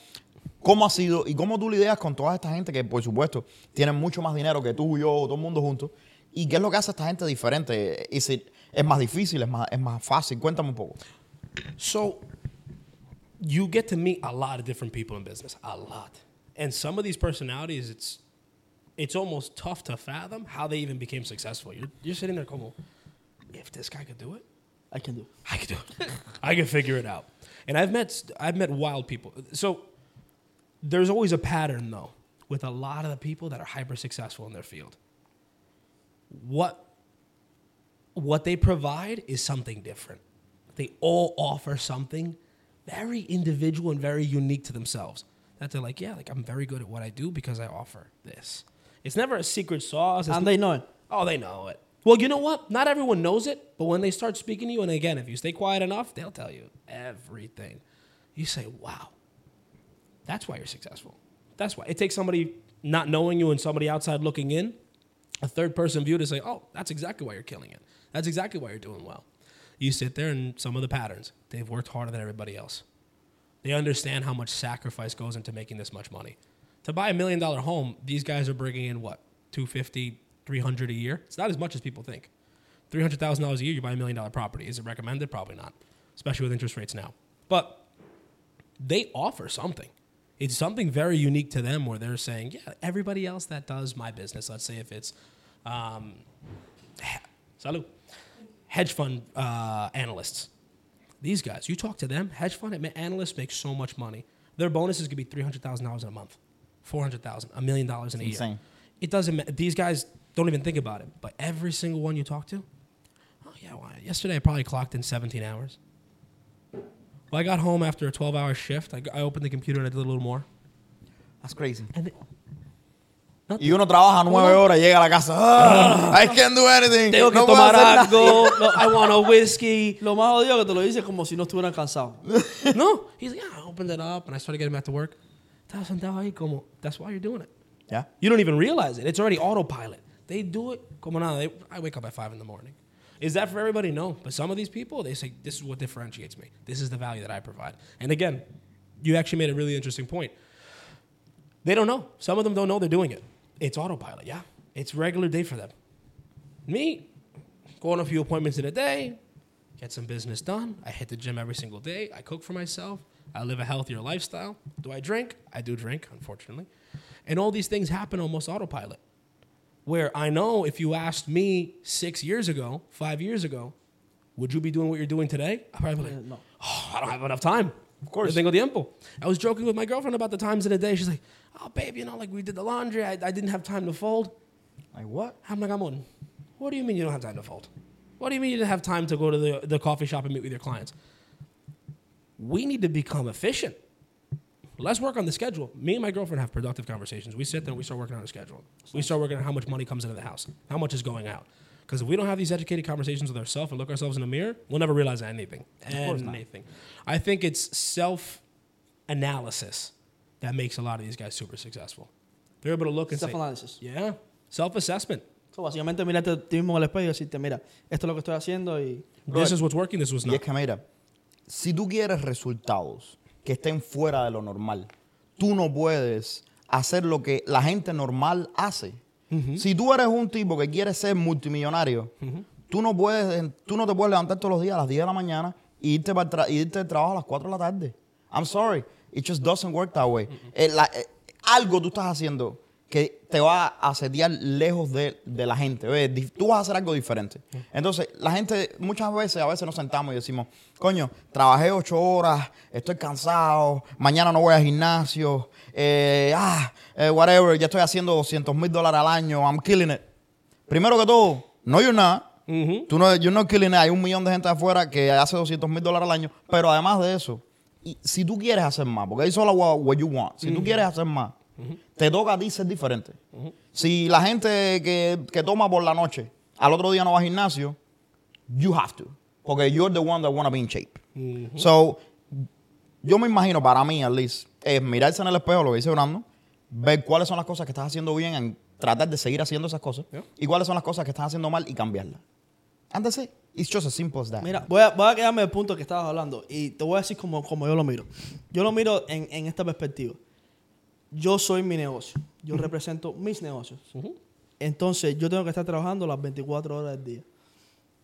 ¿Cómo ha sido y cómo tú lidias con toda esta gente que, por supuesto, tienen mucho más dinero que tú, yo, todo el mundo juntos? ¿Y qué es lo que hace a esta gente diferente? ¿Es, es más difícil? ¿Es más, ¿Es más fácil? Cuéntame un poco. So you get to meet a lot of different people in business, a lot. And some of these personalities, it's it's almost tough to fathom how they even became successful. You're, you're sitting there como, if this guy could do it, I can do. it. I could do it. I can figure it out. And I've met I've met wild people. So there's always a pattern though with a lot of the people that are hyper successful in their field. What what they provide is something different. They all offer something very individual and very unique to themselves. That they're like, yeah, like I'm very good at what I do because I offer this. It's never a secret sauce. It's And they know it. Oh, they know it. Well, you know what? Not everyone knows it, but when they start speaking to you, and again, if you stay quiet enough, they'll tell you everything. You say, wow, that's why you're successful. That's why. It takes somebody not knowing you and somebody outside looking in, a third person view to say, oh, that's exactly why you're killing it. That's exactly why you're doing well. You sit there and some of the patterns, they've worked harder than everybody else. They understand how much sacrifice goes into making this much money. To buy a million dollar home, these guys are bringing in what, 250, 300 a year? It's not as much as people think. $300,000 a year, you buy a million dollar property. Is it recommended? Probably not, especially with interest rates now. But they offer something. It's something very unique to them where they're saying, yeah, everybody else that does my business, let's say if it's, um, hedge fund uh, analysts, these guys, you talk to them, hedge fund analysts make so much money. Their bonuses could be $300,000 in a month, 400000 a million dollars in a Insane. year. It doesn't matter. These guys don't even think about it. But every single one you talk to, oh, yeah, well, yesterday I probably clocked in 17 hours. Well, I got home after a 12 hour shift. I, I opened the computer and I did a little more. That's crazy. And they, Y uno trabaja nueve horas y llega a la casa. "Ah, I can't do anything. tengo que no tomar algo. No, I want a whiskey. Lo más jodido es que te lo dices como si no estuvieran cansados. no, he's like, yeah, I opened it up and I started getting back to work. Estaba sentado ahí como, That's why you're doing it. Yeah. You don't even realize it. It's already autopilot. They do it como nada. They, I wake up at five in the morning. Is that for everybody? No. But some of these people, they say, this is what differentiates me. This is the value that I provide. And again, you actually made a really interesting point. They don't know. Some of them don't know they're doing it. It's autopilot, yeah. It's regular day for them. Me, go on a few appointments in a day, get some business done. I hit the gym every single day. I cook for myself. I live a healthier lifestyle. Do I drink? I do drink, unfortunately. And all these things happen almost autopilot. Where I know if you asked me six years ago, five years ago, would you be doing what you're doing today? I'd probably be like, no. oh, I don't have enough time. Of course. Tengo tiempo. I was joking with my girlfriend about the times in the day. She's like, oh, babe, you know, like we did the laundry. I, I didn't have time to fold. Like what? I'm like, I'm on. What do you mean you don't have time to fold? What do you mean you didn't have time to go to the, the coffee shop and meet with your clients? We need to become efficient. let's work on the schedule. Me and my girlfriend have productive conversations. We sit there and we start working on a schedule. We start working on how much money comes into the house, how much is going out. Because if we don't have these educated conversations with ourselves and look ourselves in the mirror, we'll never realize anything. course not. Anything. I think it's self analysis that makes a lot of these guys super successful. They're able to look and say, Self-analysis. yeah, self assessment. So, básicamente, mirarte a ti mismo el espejo y decirte, mira, esto es lo que estoy haciendo y... This is what's working, this was Y es not. que mira, si tú quieres resultados que estén fuera de lo normal, tú no puedes hacer lo que la gente normal hace. Si tú eres un tipo que quiere ser multimillonario, tú, no puedes, tú no te puedes levantar todos los días a las 10 de la mañana y irte, para y irte del trabajo a las 4 de la tarde. I'm sorry, it just doesn't work that way. Eh, la- eh, algo tú estás haciendo que te va a setear lejos de, de la gente. ¿ves? Tú vas a hacer algo diferente. Entonces, la gente, muchas veces, a veces nos sentamos y decimos, coño, trabajé ocho horas, estoy cansado, mañana no voy al gimnasio, eh, ah, eh, whatever, ya estoy haciendo 200 mil dólares al año, I'm killing it. Primero que todo, no you're not. Tú no, you're not killing it. Hay un millón de gente afuera que hace 200 mil dólares al año. Pero además de eso, y si tú quieres hacer más, porque ahí solo what, what you want. Si tú quieres hacer más, te toca a ti ser diferente. Si la gente que, que toma por la noche, al otro día no va al gimnasio, you have to. Porque you're the one that wanna be in shape. So, yo me imagino, para mí, at least, es mirarse en el espejo, lo que dice Brandon, ver cuáles son las cosas que estás haciendo bien, en tratar de seguir haciendo esas cosas, Yeah. y cuáles son las cosas que estás haciendo mal y cambiarlas. And that's it. It's just as simple as that. Mira, voy a, voy a quedarme el punto que estabas hablando y te voy a decir como, como yo lo miro. Yo lo miro en, en esta perspectiva. Yo soy mi negocio. Yo represento mis negocios. Entonces, yo tengo que estar trabajando las 24 horas del día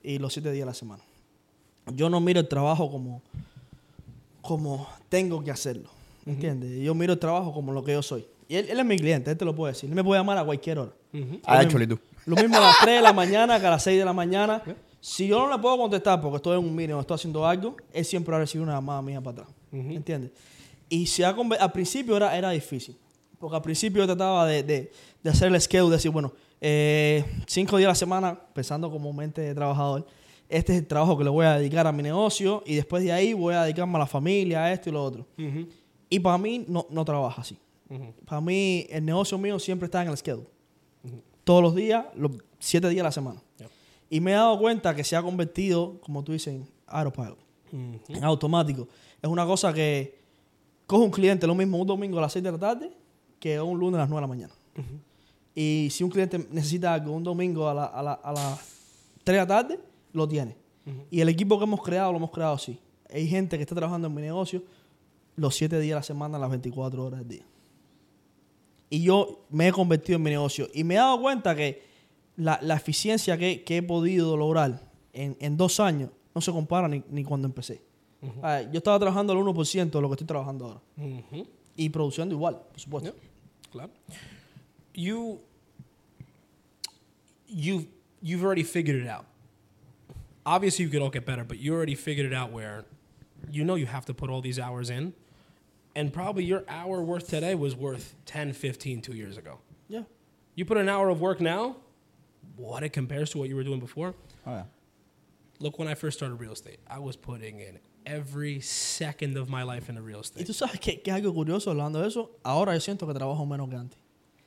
y los 7 días de la semana. Yo no miro el trabajo como, como tengo que hacerlo. ¿Entiendes? Yo miro el trabajo como lo que yo soy. Y él, él es mi cliente, él te lo puede decir. Él me puede llamar a cualquier hora. Actually do. Lo mismo a las 3 de la mañana que a las 6 de la mañana. Si yo no le puedo contestar porque estoy en un meeting o estoy haciendo algo, él siempre va a recibir una llamada mía para atrás. ¿Entiendes? Y se ha al principio era, era difícil. Porque al principio yo trataba de, de, de hacer el schedule, decir, bueno, eh, cinco días a la semana, pensando como mente de trabajador, este es el trabajo que le voy a dedicar a mi negocio y después de ahí voy a dedicarme a la familia, a esto y lo otro. Y para mí no, no trabaja así. Para mí el negocio mío siempre está en el schedule. Todos los días, los siete días a la semana. Yep. Y me he dado cuenta que se ha convertido, como tú dices, en autopilot, en automático. Es una cosa que coge un cliente lo mismo un domingo a las 6 de la tarde que un lunes a las 9 de la mañana. Y si un cliente necesita algo un domingo a, la- a la- a las 3 de la tarde, lo tiene. Y el equipo que hemos creado, lo hemos creado así. Hay gente que está trabajando en mi negocio los 7 días a la semana, las 24 horas del día. Y yo me he convertido en mi negocio. Y me he dado cuenta que la, la eficiencia que, que he podido lograr en, en dos años no se compara ni, ni cuando empecé. Ah, yo estaba trabajando al 1% de lo que estoy trabajando ahora. Mhm. Y produciendo igual, por supuesto. Yep. Claro. You you've you've already figured it out. Obviously you could all get better, but you already figured it out where you know you have to put all these hours in. And probably your hour worth today was worth 10, 15 two years ago. Yeah. You put an hour of work now, what it compares to what you were doing before. Oh, yeah. Look, when I first started real estate, I was putting in every second of my life into real estate. Y estate. tú sabes que, que algo curioso hablando de eso. Ahora yo siento que trabajo menos que antes.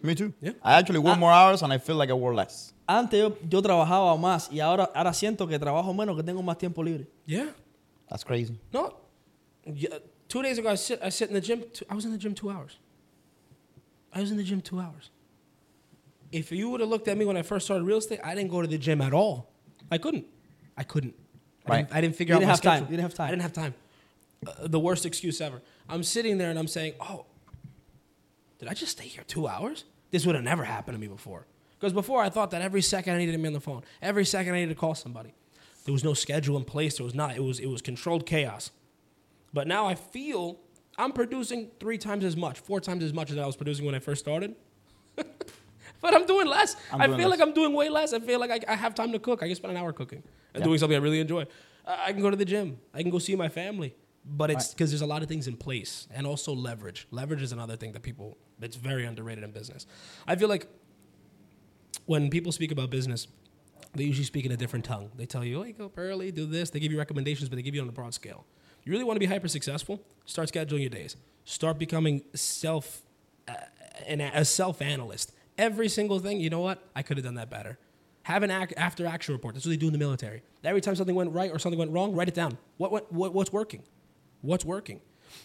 Me too. Yeah. I actually work ah. more hours and I feel like I work less. Antes yo, yo trabajaba más y ahora, ahora siento que trabajo menos, que tengo más tiempo libre. Yeah. That's crazy. No. Yeah, two days ago, I sit, I sit in the gym. Two, I was in the gym two hours. I was in the gym two hours. If you would have looked at me when I first started real estate, I didn't go to the gym at all. I couldn't. I couldn't. I, Right. didn't, I didn't figure You out didn't my have time. You didn't have time. I didn't have time. Uh, the worst excuse ever. I'm sitting there and I'm saying, "Oh, did I just stay here two hours? This would have never happened to me before." Because before I thought that every second I needed to be on the phone, every second I needed to call somebody. There was no schedule in place. There was not. It was it was controlled chaos. But now I feel I'm producing three times as much, four times as much as I was producing when I first started. but I'm doing less. I'm I feel less. like I'm doing way less. I feel like I, I have time to cook. I can spend an hour cooking and Yeah. doing something I really enjoy. I I can go to the gym. I can go see my family. But it's because there's a lot of things in place and also leverage. Leverage is another thing that people, it's very underrated in business. I feel like when people speak about business, they usually speak in a different tongue. They tell you, "Oh, wake up early, do this." They give you recommendations, but they give you on a broad scale. You really want to be hyper successful? Start scheduling your days. Start becoming self uh, an, a self analyst. Every single thing. You know what? I could have done that better. Have an act, after action report. That's what they do in the military. Every time something went right or something went wrong, write it down. What, what, what what's working? What's working?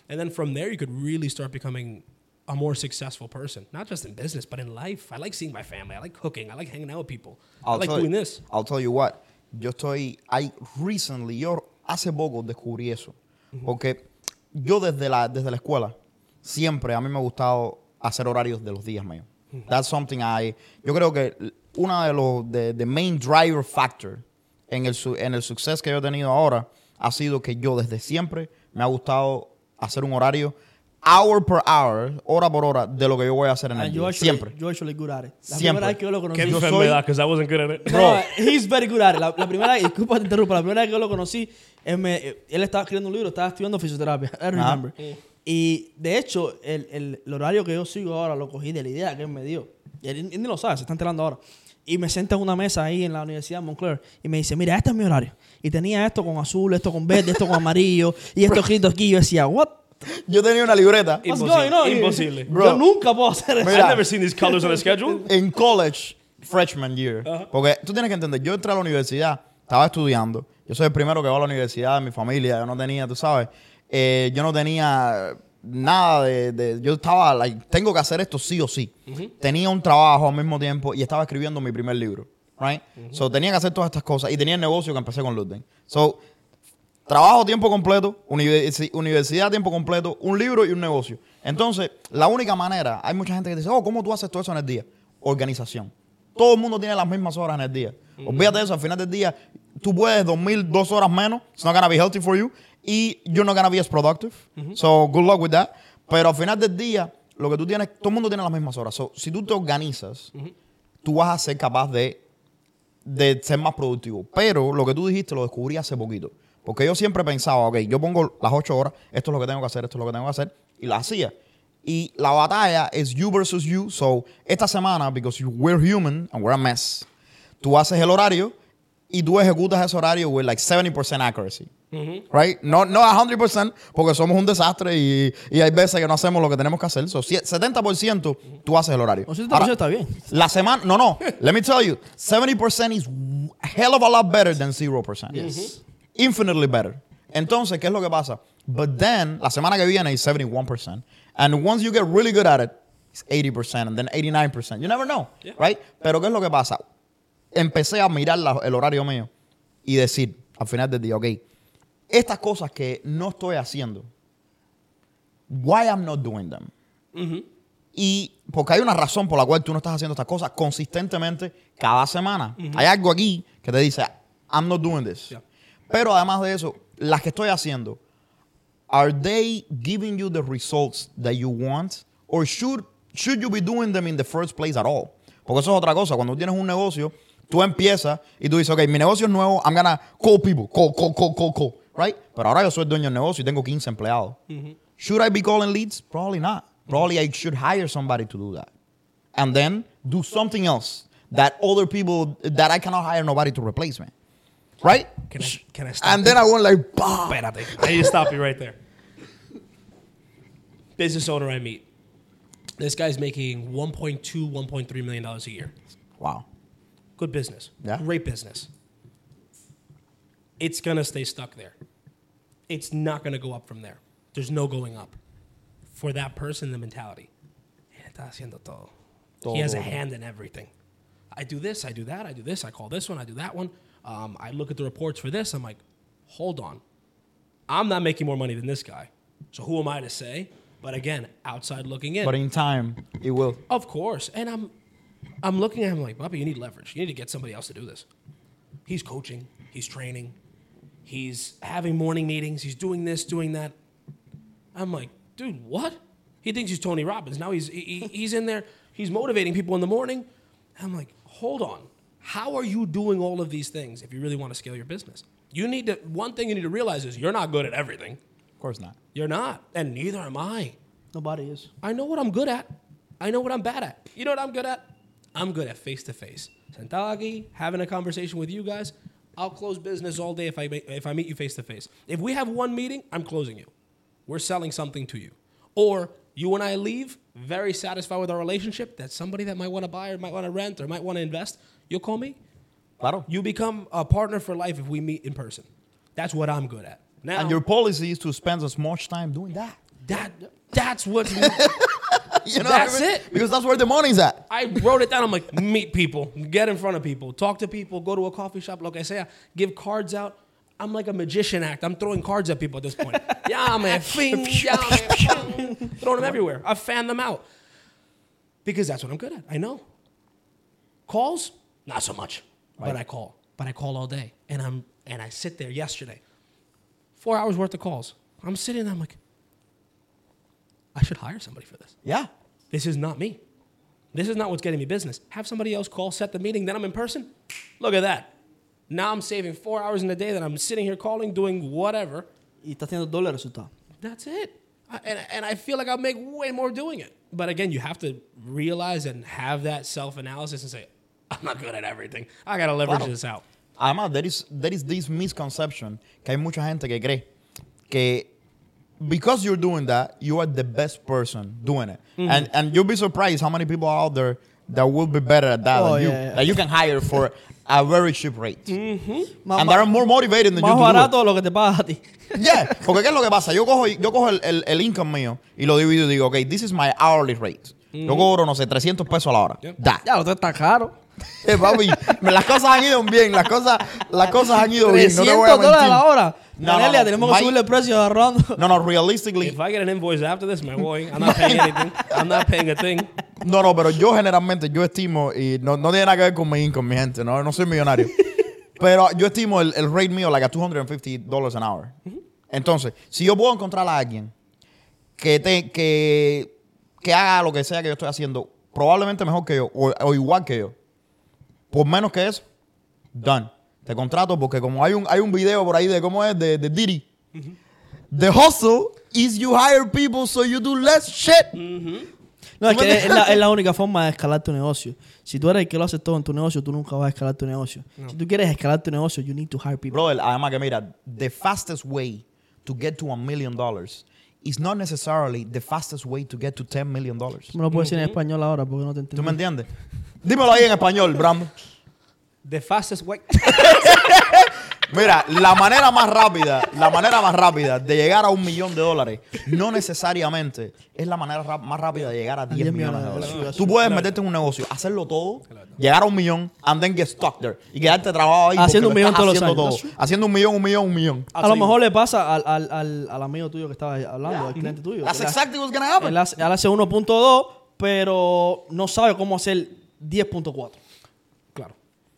And then from there, you could really start becoming a more successful person, not just in business, but in life. I like seeing my family. I like cooking. I like hanging out with people. I like doing you, this. I'll tell you what. Yo estoy. I recently, yo hace poco descubrí eso. Mm-hmm. Porque yo desde la, desde la escuela, siempre a mí me ha gustado hacer horarios de los días míos. That's something I. Yo creo que una de los. The, the main driver factor en el, su- en el suceso que yo he tenido ahora ha sido que yo desde siempre me ha gustado hacer un horario hour per hour, hora por hora, de lo que yo voy a hacer en el And día. you're actually, Siempre. you're actually good at it. La Siempre. primera vez que yo lo conocí. Qué Yo enfermedad, because I wasn't good at it. No, he's very good at it. La, la primera, disculpa te interrumpa, la primera vez que yo lo conocí, él, me- él estaba escribiendo un libro, estaba estudiando fisioterapia. I remember. Y de hecho, el, el- el horario que yo sigo ahora lo cogí de la idea que él me dio. Y él, él ni lo sabe, se está enterando ahora. Y me senté en una mesa ahí en la Universidad de Montclair y me dice, mira, este es mi horario. Y tenía esto con azul, esto con verde, esto con amarillo y esto escrito aquí. Yo decía, what? Yo tenía una libreta. Imposible, imposible. Yo nunca puedo hacer eso. I've never seen these colors on a schedule. en college, freshman year. Porque tú tienes que entender, yo entré a la universidad, estaba estudiando. Yo soy el primero que va a la universidad de mi familia. Yo no tenía, tú sabes, eh, yo no tenía nada de, de- yo estaba, like, tengo que hacer esto sí o sí. Tenía un trabajo al mismo tiempo y estaba escribiendo mi primer libro, right? So tenía que hacer todas estas cosas y tenía el negocio que empecé con Luden. So trabajo tiempo completo, universi- universidad a tiempo completo, un libro y un negocio. Entonces, la única manera, hay mucha gente que dice, oh, ¿cómo tú haces todo eso en el día? Organización. Todo el mundo tiene las mismas horas en el día. Olvídate de eso, al final del día, tú puedes dormir dos horas menos, it's not gonna be healthy for you, y you're not gonna be as productive. So, good luck with that. Pero al final del día, lo que tú tienes, todo el mundo tiene las mismas horas. So, si tú te organizas, tú vas a ser capaz de de ser más productivo. Pero lo que tú dijiste lo descubrí hace poquito. Porque yo siempre pensaba, ok, yo pongo las ocho horas, esto es lo que tengo que hacer, esto es lo que tengo que hacer, y lo hacía. Y la batalla es you versus you. So, esta semana, because you- we're human and we're a mess, tú haces el horario y tú ejecutas ese horario with like 70% accuracy. Right? No, no a 100% porque somos un desastre y, y hay veces que no hacemos lo que tenemos que hacer. So, si- 70% tú haces el horario. O 70% Ahora, está bien. la semana, no, no. Let me tell you, 70% is a hell of a lot better than 0%. Yes. Infinitely better. Entonces, ¿qué es lo que pasa? But then, la semana que viene is 71%. And once you get really good at it, it's 80% and then 89%. You never know, Yeah. right? Pero ¿qué es lo que pasa? Empecé a mirar la- el horario mío y decir, al final del día, ok, estas cosas que no estoy haciendo, why I'm not doing them? Y porque hay una razón por la cual tú no estás haciendo estas cosas consistentemente cada semana. Hay algo aquí que te dice, I'm not doing this. Yeah. Pero además de eso, las que estoy haciendo, are they giving you the results that you want? Or should, should you be doing them in the first place at all? Porque eso es otra cosa. Cuando tienes un negocio, tú empiezas y tú dices, ok, mi negocio es nuevo, I'm gonna call people, call, call, call, call, call, right? Pero ahora yo soy dueño del negocio y tengo 15 empleados. Mm-hmm. Should I be calling leads? Probably not. Probably I should hire somebody to do that. And then do something else that other people, that I cannot hire nobody to replace me. Right? Can I, can I stop And then I went like, bah. Espérate. I need to stop you right there. Business owner I meet. This guy's making 1.2, 1.3 million dollars a year. Wow. Good business. Yeah. Great business. It's gonna stay stuck there. It's not gonna go up from there. There's no going up. For that person, the mentality. "Él está haciendo todo. He has a hand in everything. I do this, I do that, I do this, I call this one, I do that one. Um, I look at the reports for this. I'm like, hold on. I'm not making more money than this guy. So who am I to say? But again, outside looking in. But in time, it will. Of course. And I'm I'm looking at him like, Bobby, you need leverage. You need to get somebody else to do this. He's coaching, he's training, he's having morning meetings, he's doing this, doing that. I'm like, dude, what? He thinks he's Tony Robbins. Now he's he, he- he's in there, he's motivating people in the morning. I'm like, hold on. How are you doing all of these things if you really want to scale your business? You need to one thing you need to realize is you're not good at everything. Of course not. You're not, and neither am I. Nobody is. I know what I'm good at. I know what I'm bad at. You know what I'm good at? I'm good at face to face. Sentado aquí, having a conversation with you guys. I'll close business all day if I if I meet you face to face. If we have one meeting, I'm closing you. We're selling something to you. Or you and I leave very satisfied with our relationship. That's somebody that might want to buy or might want to rent or might want to invest. You'll call me. Claro. You become a partner for life if we meet in person. That's what I'm good at. Now And your policy is to spend as much time doing that. that that's what You know That's I mean? it. Because that's where the money's at. I wrote it down. I'm like, meet people, get in front of people, talk to people, go to a coffee shop, like I say, give cards out. I'm like a magician act. I'm throwing cards at people at this point. yeah, man, fing, yeah, man, throwing them everywhere. I fan them out because that's what I'm good at. I know. Calls, not so much, but I call. But I call all day, and I'm and I sit there yesterday, four hours worth of calls. I'm sitting there. I'm like, I should hire somebody for this. Yeah. This is not me. This is not what's getting me business. Have somebody else call, set the meeting, then I'm in person. Look at that. Now I'm saving four hours in a day that I'm sitting here calling, doing whatever. Y está haciendo doble resultado. That's it. I, and, and I feel like I'll make way more doing it. But again, you have to realize and have that self analysis and say, I'm not good at everything. I got to leverage Claro. this out. Además, there is, there is this misconception que hay mucha gente que cree que because you're doing that, you are the best person doing it. Mm-hmm. And and you'll be surprised how many people are out there that will be better at that Oh, than you. yeah. That you can hire for a very cheap rate. Ma- And ma- they're more motivated than you Más do it. barato lo que te pagas a ti. Yeah, porque ¿qué es lo que pasa? Yo cojo, yo cojo el, el, el income mío y lo divido y digo, ok, this is my hourly rate. Yo cobro, no sé, 300 pesos a la hora. Yep. Da. Ya, lo está caro. Eh, papi, las cosas han ido bien, las cosas, las cosas han ido bien, no 300 te voy a dólares a la mentir. hora. No, no, no. tenemos que My- subirle el precio agarrando. No, no, realistically, If I get an invoice after this, my boy, I'm not paying anything. I'm not paying a thing. no, no, pero yo generalmente, yo estimo, y no, no tiene nada que ver con mi income, mi gente, no, no soy millonario. pero yo estimo el, el rate mío like a $250 an hour. Entonces, si yo puedo encontrar a alguien que, te, que, que haga lo que sea que yo estoy haciendo, probablemente mejor que yo, o, o igual que yo, por menos que eso, done. Te contrato porque como hay un, hay un video por ahí de cómo es, de, de Diddy. The hustle is you hire people so you do less shit. No, es que es la, es la única forma de escalar tu negocio. Si tú eres el que lo hace todo en tu negocio, tú nunca vas a escalar tu negocio. Si tú quieres escalar tu negocio, you need to hire people. Brother, además que mira, the fastest way to get to a million dollars is not necessarily the fastest way to get to 10 million dollars. Me lo puedes decir en español ahora porque no te ¿Tú me entiendo. entiendes? Dímelo ahí en español, Brando. The fastest way. Mira, la manera más rápida, la manera más rápida de llegar a un millón de dólares, no necesariamente es la manera más rápida de llegar a 10 10 millones de dólares. Tú puedes meterte en un negocio, hacerlo todo, llegar a un millón, and then get stuck there. Y quedarte trabajado ahí Haciendo un millón todos los años. todo. Haciendo un millón, un millón, un millón. A lo mejor le pasa al, al, al, al amigo tuyo que estaba hablando, al cliente tuyo. That's Él hace- exactly what's gonna happen. Él hace, él hace 1.2, pero no sabe cómo hacer 10.4.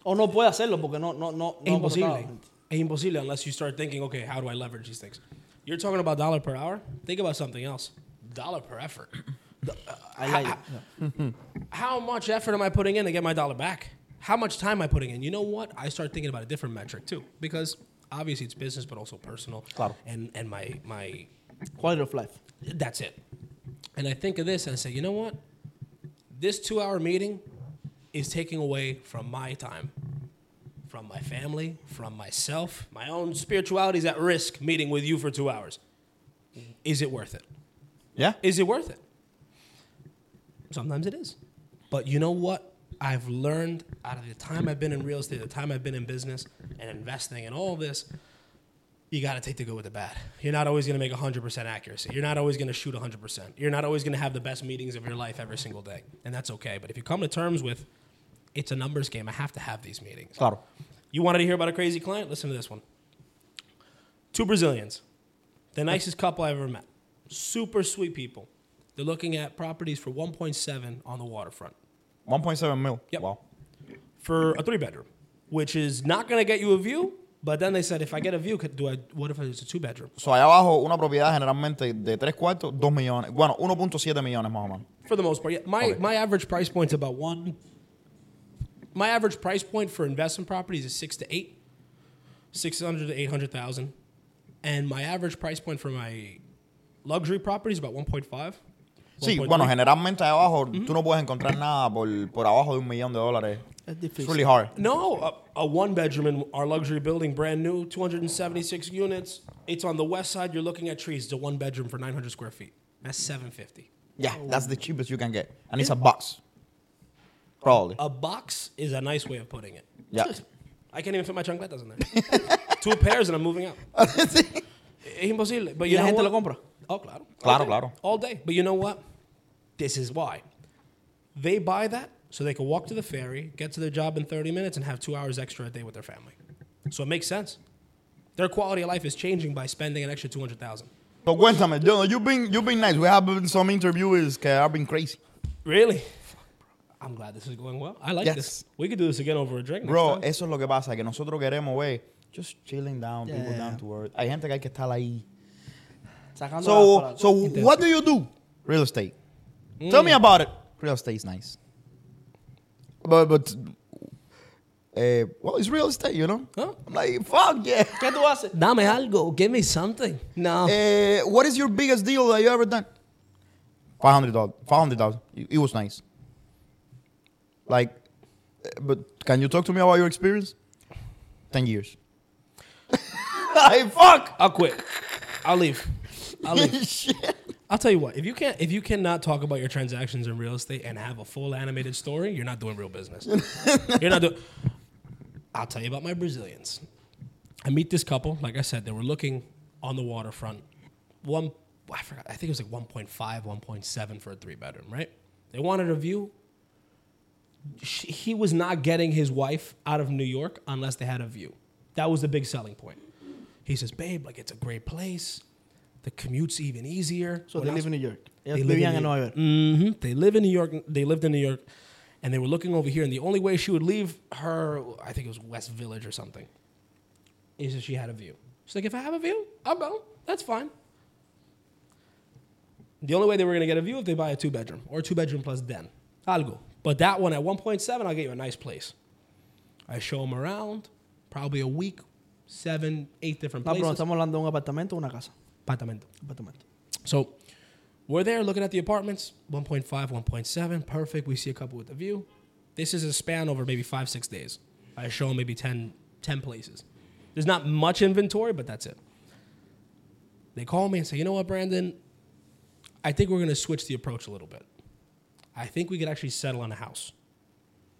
O no puede hacerlo porque no, no, no, Es no imposible. Es imposible unless you start thinking, okay, how do I leverage these things? You're talking about dollar per hour. Think about something else. Dollar per effort. Uh, I like it. How much effort am I putting in to get my dollar back? How much time am I putting in? You know what? I start thinking about a different metric too, because obviously it's business, but also personal. Claro. And and my my Quality of life. that's it. And I think of this and I say, you know what? This two hour meeting is taking away from my time, from my family, from myself. My own spirituality is at risk meeting with you for two hours. Is it worth it? Yeah. Is it worth it? Sometimes it is. But you know what? I've learned out of the time I've been in real estate, the time I've been in business and investing and all this, you got to take the good with the bad. You're not always going to make 100% accuracy. You're not always going to shoot 100%. You're not always going to have the best meetings of your life every single day. And that's okay. But if you come to terms with it's a numbers game, I have to have these meetings. Claro. You wanted to hear about a crazy client? Listen to this one. Two Brazilians, the nicest couple I've ever met. Super sweet people. They're looking at properties for 1.7 on the waterfront 1.7 mil. Yep. Wow. for a three bedroom, which is not going to get you a view. But then they said, if I get a view, could, do I? What if it's a two bedroom? So, allá abajo, una propiedad generalmente de tres cuartos, 2 millones. Bueno, 1.7 millones más o menos. For the most part, yeah. My Okay. my average price point's about one. My average price point for investment properties is six to eight, six hundred to eight hundred thousand, and my average price point for my luxury properties is about one point five. Sí, bueno, generalmente ahí abajo tú mm-hmm. no puedes encontrar nada por, por abajo de un millón de dólares. Es. It's really hard. No, a, a one bedroom in our luxury building, brand new, 276 units. It's on the west side. You're looking at trees. It's a one bedroom for 900 square feet. That's 750. Yeah, that's the cheapest you can get, and it's a box. Probably. A box is a nice way of putting it. Yeah. I can't even fit my chancletas in there. Two pairs and I'm moving out. Es imposible. But ¿Y you la know gente what? lo compra? Oh, claro. Claro, All day. claro. All day. But you know what? This is why. They buy that so they can walk to the ferry, get to their job in 30 minutes, and have two hours extra a day with their family. So it makes sense. Their quality of life is changing by spending an extra 200000 So cuéntame, yo, you've been you've been nice. We have been some interviewers that have been crazy. Really? I'm glad this is going well. I like Yes. this. We could do this again over a drink. next Bro, time. eso es lo que pasa, que nosotros queremos ver just chilling down, people down to earth. Hay gente que hay que estar ahí. Sacando So, la- so what do you do? Real estate. Tell me about it. Real estate is nice. But, but uh, well, it's real estate, you know? Huh? I'm like, fuck yeah. ¿Qué tú haces? Dame algo. Give me something. No. Uh, what is your biggest deal that you ever done? Five hundred dollars. Five hundred dollars. It it was nice. Like, but can you talk to me about your experience? Ten years. hey, fuck. I'll quit. I'll leave. I'll leave. Shit. I'll tell you what. If you can't, if you cannot talk about your transactions in real estate and have a full animated story, you're not doing real business. you're not doing. I'll tell you about my Brazilians. I meet this couple. Like I said, they were looking on the waterfront. One, I forgot. I think it was like 1.5, 1.7 for a three bedroom. Right? They wanted a view. She, he was not getting his wife out of New York unless they had a view. That was the big selling point. He says, "Babe, like it's a great place. The commute's even easier." So they I live was- in New York. they live in New- York. hmm They live in New York. They lived in New York, and they were looking over here. And the only way she would leave her, I think it was West Village or something, is if she had a view. She's like, if I have a view, I'll go. That's fine. The only way they were gonna get a view if they buy a two bedroom or two bedroom plus den. I'll go. But that one at 1.7, I'll get you a nice place. I show them around, probably a week, seven, eight different No, places. estamos hablando de un apartamento o una casa. Apartamento. Apartamento. So we're there looking at the apartments 1.5, 1.7, perfect. We see a couple with the view. This is a span over maybe five, six days. I show them maybe 10, 10 places. There's not much inventory, but that's it. They call me and say, you know what, Brandon? I think we're going to switch the approach a little bit. I think we could actually settle on a house.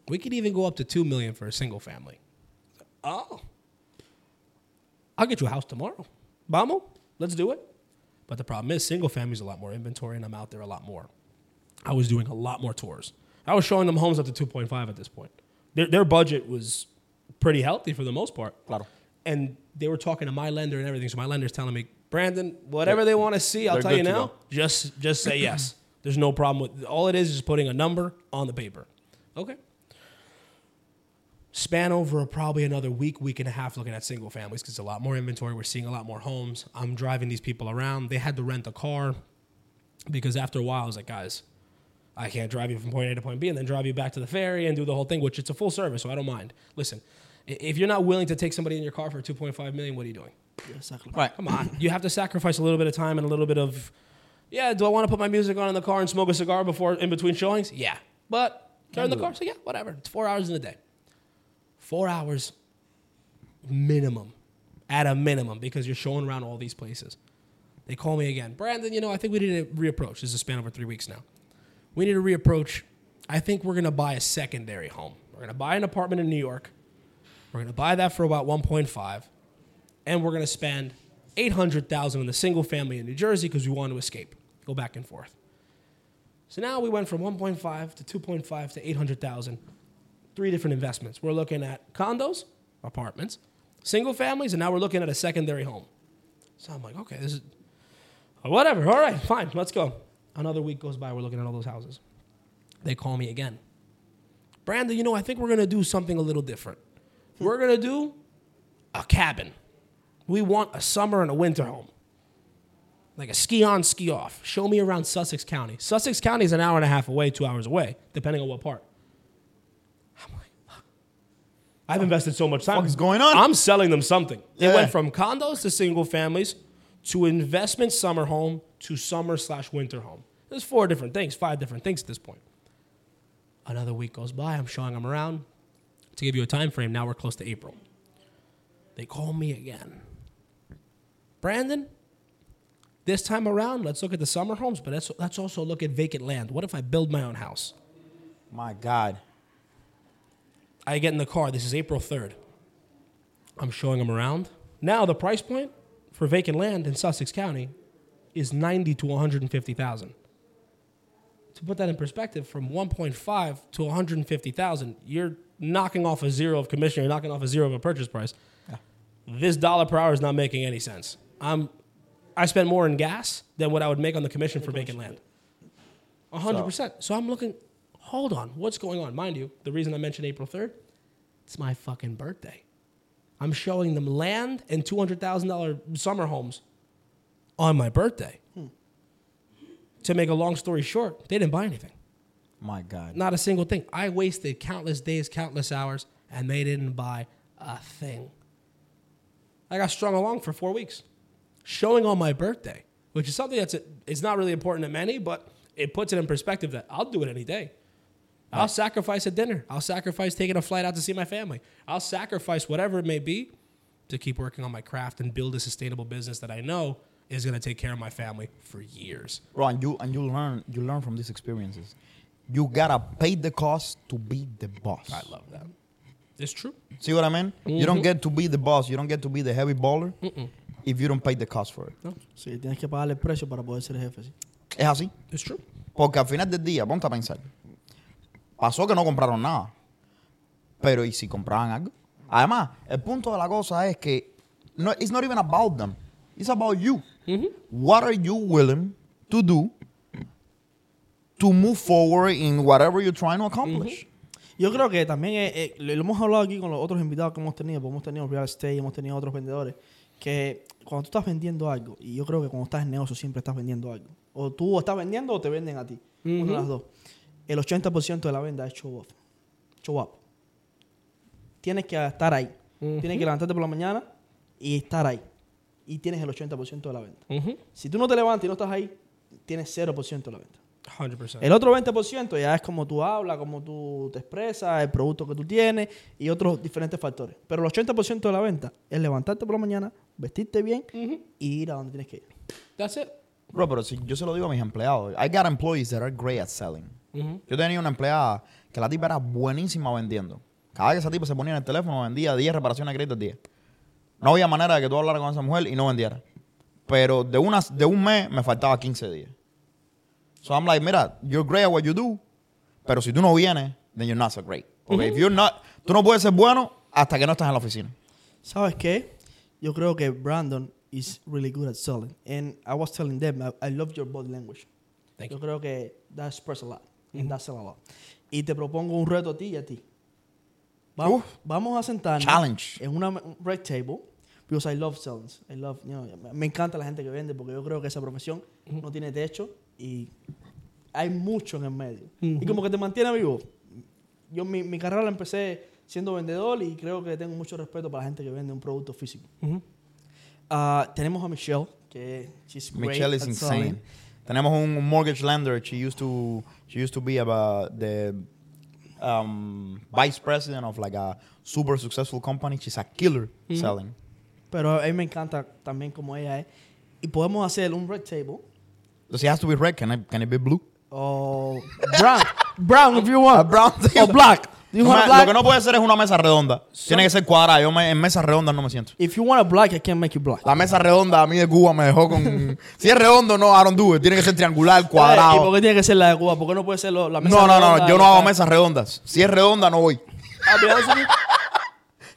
We could even go up to 2 million for a single family. Oh. I'll get you a house tomorrow. Vamos, let's do it. But the problem is, single families a lot more inventory, and I'm out there a lot more. I was doing a lot more tours. I was showing them homes up to 2.5 at this point. Their, their budget was pretty healthy for the most part. Claro. And they were talking to my lender and everything. So my lender's telling me, Brandon, whatever they want to see, I'll tell you now. Just just say yes. There's no problem with all it is is putting a number on the paper. Okay. Span over probably another week, week and a half looking at single families because it's a lot more inventory. We're seeing a lot more homes. I'm driving these people around. They had to rent a car because after a while, I was like, guys, I can't drive you from point A to point B and then drive you back to the ferry and do the whole thing, which it's a full service, so I don't mind. Listen, if you're not willing to take somebody in your car for 2.5 million, what are you doing? Right. Come on. you have to sacrifice a little bit of time and a little bit of, yeah, do I want to put my music on in the car and smoke a cigar before in between showings? Yeah. But turn the car, so yeah, whatever. It's four hours in the day. Four hours minimum, at a minimum, because you're showing around all these places. They call me again. Brandon, you know, I think we need to reapproach. This is a span over three weeks now. We need to reapproach. I think we're going to buy a secondary home. We're going to buy an apartment in New York. We're going to buy that for about 1.5 and we're going to spend 800,000 in the single family in New Jersey because we want to escape, go back and forth. So now we went from 1.5 to 2.5 to 800,000, three different investments. We're looking at condos, apartments, single families, and now we're looking at a secondary home. So I'm like, okay, this is uh, whatever. All right, fine, let's go. Another week goes by, we're looking at all those houses. They call me again. Brandon, you know, I think we're going to do something a little different. We're going to do a cabin. We want a summer and a winter home. Like a ski on, ski off. Show me around Sussex County. Sussex County is an hour and a half away, two hours away, depending on what part. I'm like, fuck. I've invested so much time. is going on? I'm selling them something. It went from condos to single families to investment summer home to summer slash winter home. There's four different things, five different things at this point. Another week goes by. I'm showing them around. to give you a time frame, now we're close to April. They call me again. Brandon, this time around, let's look at the summer homes, but let's, let's also look at vacant land. What if I build my own house? My God. I get in the car. This is April 3rd. I'm showing them around. Now the price point for vacant land in Sussex County is 90 to 150,000. To put that in perspective, from 1.5 to 150,000, you're knocking off a zero of commission, you're knocking off a zero of a purchase price. This dollar per hour is not making any sense. I'm I spent more in gas than what I would make on the commission for vacant land. 100%. So I'm looking, hold on, what's going on? Mind you, the reason I mentioned April 3rd, it's my fucking birthday. I'm showing them land and $200,000 summer homes on my birthday. Hmm. To make a long story short, they didn't buy anything. My God. Not a single thing. I wasted countless days, countless hours, and they didn't buy a thing. I got strung along for four weeks, showing on my birthday, which is something that's it's not really important to many, but it puts it in perspective that I'll do it any day. I'll sacrifice a dinner. I'll sacrifice taking a flight out to see my family. I'll sacrifice whatever it may be to keep working on my craft and build a sustainable business that I know is going to take care of my family for years. Bro, and you and you learn you learn from these experiences. You gotta pay the cost to be the boss. I love that. It's true. See what I mean? You don't mm-hmm. get to be the boss. You don't get to be the heavy baller if you don't pay the cost for it. Sí, tienes que pagarle el precio para poder ser jefe. sí. Es así. It's true. Porque al final del día, ponte a pensar. Pasó que no compraron nada. Pero ¿y si compraban algo? Además, el punto de la cosa es que no, it's not even about them. It's about you. What are you willing to do to move forward in whatever you're trying to accomplish? Yo creo que también eh, eh, lo lo hemos hablado aquí con los otros invitados que hemos tenido, porque hemos tenido real estate, hemos tenido otros vendedores, que cuando tú estás vendiendo algo, y yo creo que cuando estás en negocio siempre estás vendiendo algo, o tú estás vendiendo o te venden a ti, una de las dos. El 80% de la venta es show off, show up. Tienes que estar ahí, tienes que levantarte por la mañana y estar ahí, y tienes el 80% de la venta. Si tú no te levantas y no estás ahí, tienes 0% de la venta. 100%. El otro 20% ya es como tú hablas, como tú te expresas, el producto que tú tienes y otros diferentes factores. Pero el 80% de la venta es levantarte por la mañana, vestirte bien y ir a donde tienes que ir. That's it. Bro, pero si yo se lo digo a mis empleados. I got employees that are great at selling. Yo tenía una empleada que la tipa era buenísima vendiendo. Cada vez que esa tipa se ponía en el teléfono, vendía 10 reparaciones de crédito al día. No había manera de que tú hablaras con esa mujer y no vendiera. Pero de, unas, de un mes me faltaba 15 días. So I'm like, mira, you're great at what you do, pero si tú no vienes, then you're not so great. Okay? If you're not, tú no puedes ser bueno hasta que no estás en la oficina. ¿Sabes qué? Yo creo que Brandon is really good at selling. And I was telling them, I, I love your body language. Thank Yo creo que that express a lot. And that a lot. Y te propongo un reto a ti y a ti. Vamos, vamos a sentarnos Challenge. en una red table. Because I love selling. I love, you know, me encanta la gente que vende porque yo creo que esa profesión no tiene techo y hay mucho en el medio. Y como que te mantiene vivo. Yo mi, mi carrera la empecé siendo vendedor y creo que tengo mucho respeto para la gente que vende un producto físico. Ah, tenemos a Michelle, que she's great Michelle is insane. selling. Tenemos un mortgage lender. She used to she used to be about the um, vice president of like a super successful company. She's a killer selling. Pero a mí me encanta también como ella es. Y podemos hacer un red table Does it have to be red? Can it can it be blue? o brown. brown if you want. Brown O black. You No want me- black? Lo que no puede ser es una mesa redonda. Tiene que ser cuadrada. Yo me- en mesas redondas no me siento. If you want a black, I can make you black. La mesa redonda a mí de Cuba me dejó con. si es redondo, no, I don't do it. Tiene que ser triangular, ¿Y por cuadrado. qué tiene que ser la de Cuba? ¿Por qué no puede ser lo- la mesa No, no, redonda no. Yo no hago mesas redondas. Si es redonda, no voy. I'll be honest with you.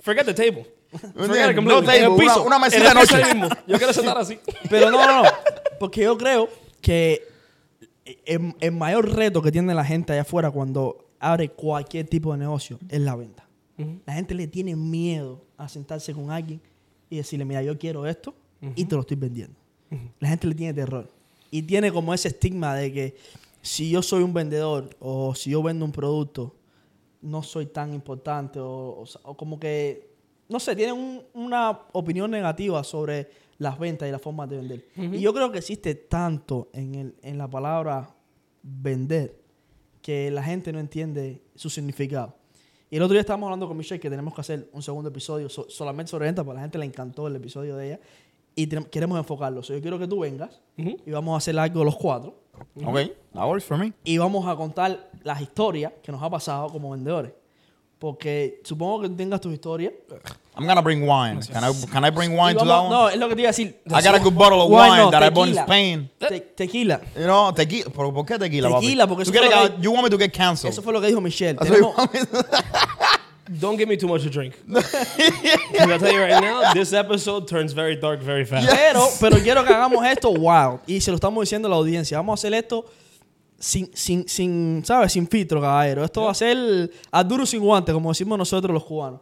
Forget the table. Forget it No table, En el una- piso. una mesita En el de piso noche. ahí mismo. Yo quiero sentar así. Pero no, no, no. Porque yo creo que el, el mayor reto que tiene la gente allá afuera cuando abre cualquier tipo de negocio es la venta. La gente le tiene miedo a sentarse con alguien y decirle, mira, yo quiero esto y te lo estoy vendiendo. La gente le tiene terror. Y tiene como ese estigma de que si yo soy un vendedor o si yo vendo un producto, no soy tan importante o, o sa- o como que, no sé, tienen un- una opinión negativa sobre las ventas y las formas de vender. Y yo creo que existe tanto en, el, en la palabra vender que la gente no entiende su significado. Y el otro día estábamos hablando con Michelle que tenemos que hacer un segundo episodio so- solamente sobre venta, porque a la gente le encantó el episodio de ella. Y queremos enfocarlo. So, yo quiero que tú vengas Ujú. y vamos a hacer algo los cuatro. Ok, that works for me. Y vamos a contar las historias que nos ha pasado como vendedores. Porque supongo que tengas tus historias. I'm gonna bring wine. Can I, can I bring wine to that one? no, es lo que te iba a decir. I got a good bottle of Wine wine no, that I bought in. Spain. Te- tequila. You know, tequila. ¿Por, por qué tequila, papi? Tequila, porque ¿Tú eso quieres fue lo que- You want me to get canceled. Eso fue lo que dijo Michelle. That's what you Tenemos- want me to- Don't give me too much to drink. I'll tell you right now, this episode turns very dark very fast. Pero, pero quiero que hagamos esto wow. Y se lo estamos diciendo a la audiencia. Vamos a hacer esto sin, sin, sin ¿sabes? Sin filtro, caballero. Esto va a ser a duro sin guante, como decimos nosotros los cubanos.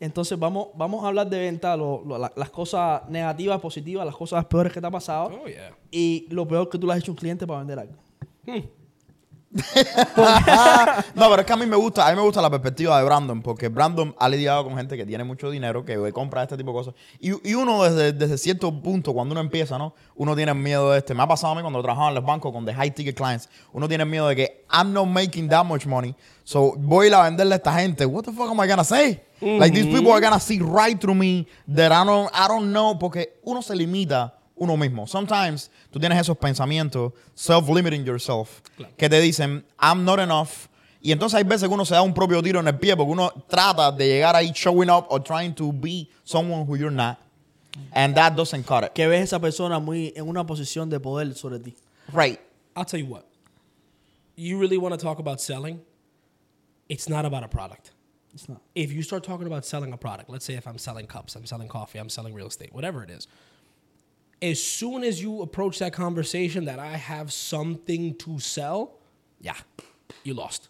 Entonces vamos, vamos a hablar de venta, lo- lo- la- las cosas negativas, positivas, las cosas peores que te ha pasado. Oh, yeah. Y lo peor que tú le has hecho a un cliente para vender algo. no, pero es que a mí me gusta, a mí me gusta la perspectiva de Brandon, porque Brandon ha lidiado con gente que tiene mucho dinero, que compra este tipo de cosas. Y, uno desde, cierto punto, cuando uno empieza, ¿no? Uno tiene miedo de este. Me ha pasado a mí cuando trabajaba en los bancos con the high ticket clients. Uno tiene miedo de que I'm not making that much money. So voy a ir venderle a esta gente. What the fuck am I gonna say? Like these people are gonna see right through me that I don't, I don't know. Porque uno se limita uno mismo. Sometimes tú tienes esos pensamientos, self-limiting yourself, que te dicen, I'm not enough. Y entonces hay veces que uno se da un propio tiro en el pie porque uno trata de llegar ahí showing up or trying to be someone who you're not. And that doesn't cut it. Que ves a esa persona muy en una posición de poder sobre ti. Right. I'll tell you what. You really want to talk about selling? It's not about a product. It's not. If you start talking about selling a product, let's say if I'm selling cups, I'm selling coffee, I'm selling real estate, whatever it is. As soon as you approach that conversation that I have something to sell, yeah, you lost.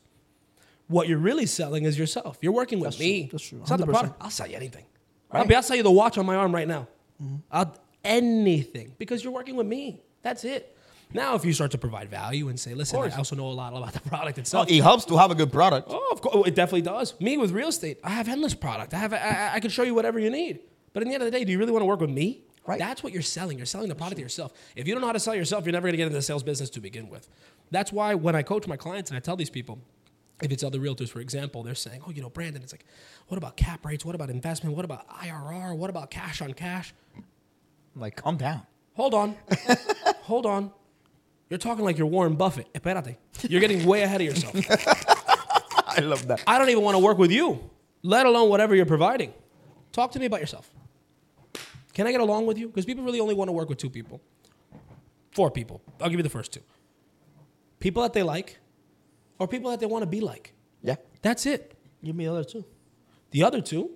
What you're really selling is yourself. You're working with That's me. true. That's true. It's not the 100%. product. I'll sell you anything. I'll, be, I'll sell you the watch on my arm right now. Mm-hmm. I'll, anything because you're working with me. That's it. Now, if you start to provide value and say, listen, I also know a lot about the product So itself. it helps to have a good product. Oh, of course, oh, it definitely does. Me with real estate, I have endless product. I have, I, I- I can show you whatever you need. But in the end of the day, do you really want to work with me? Right. That's what you're selling. You're selling the product to yourself. If you don't know how to sell yourself, you're never going to get into the sales business to begin with. That's why when I coach my clients and I tell these people, if it's other realtors, for example, they're saying, "Oh, you know, Brandon, it's like, what about cap rates? What about investment? What about IRR? What about cash on cash?" Like, calm down. Hold on, hold on. You're talking like you're Warren Buffett. Espérate. You're getting way ahead of yourself. I love that. I don't even want to work with you, let alone whatever you're providing. Talk to me about yourself. Can I get along with you? Because people really only want to work with two people, four people. I'll give you the first two people that they like, or people that they want to be like. Yeah. That's it. Give me the other two. The other two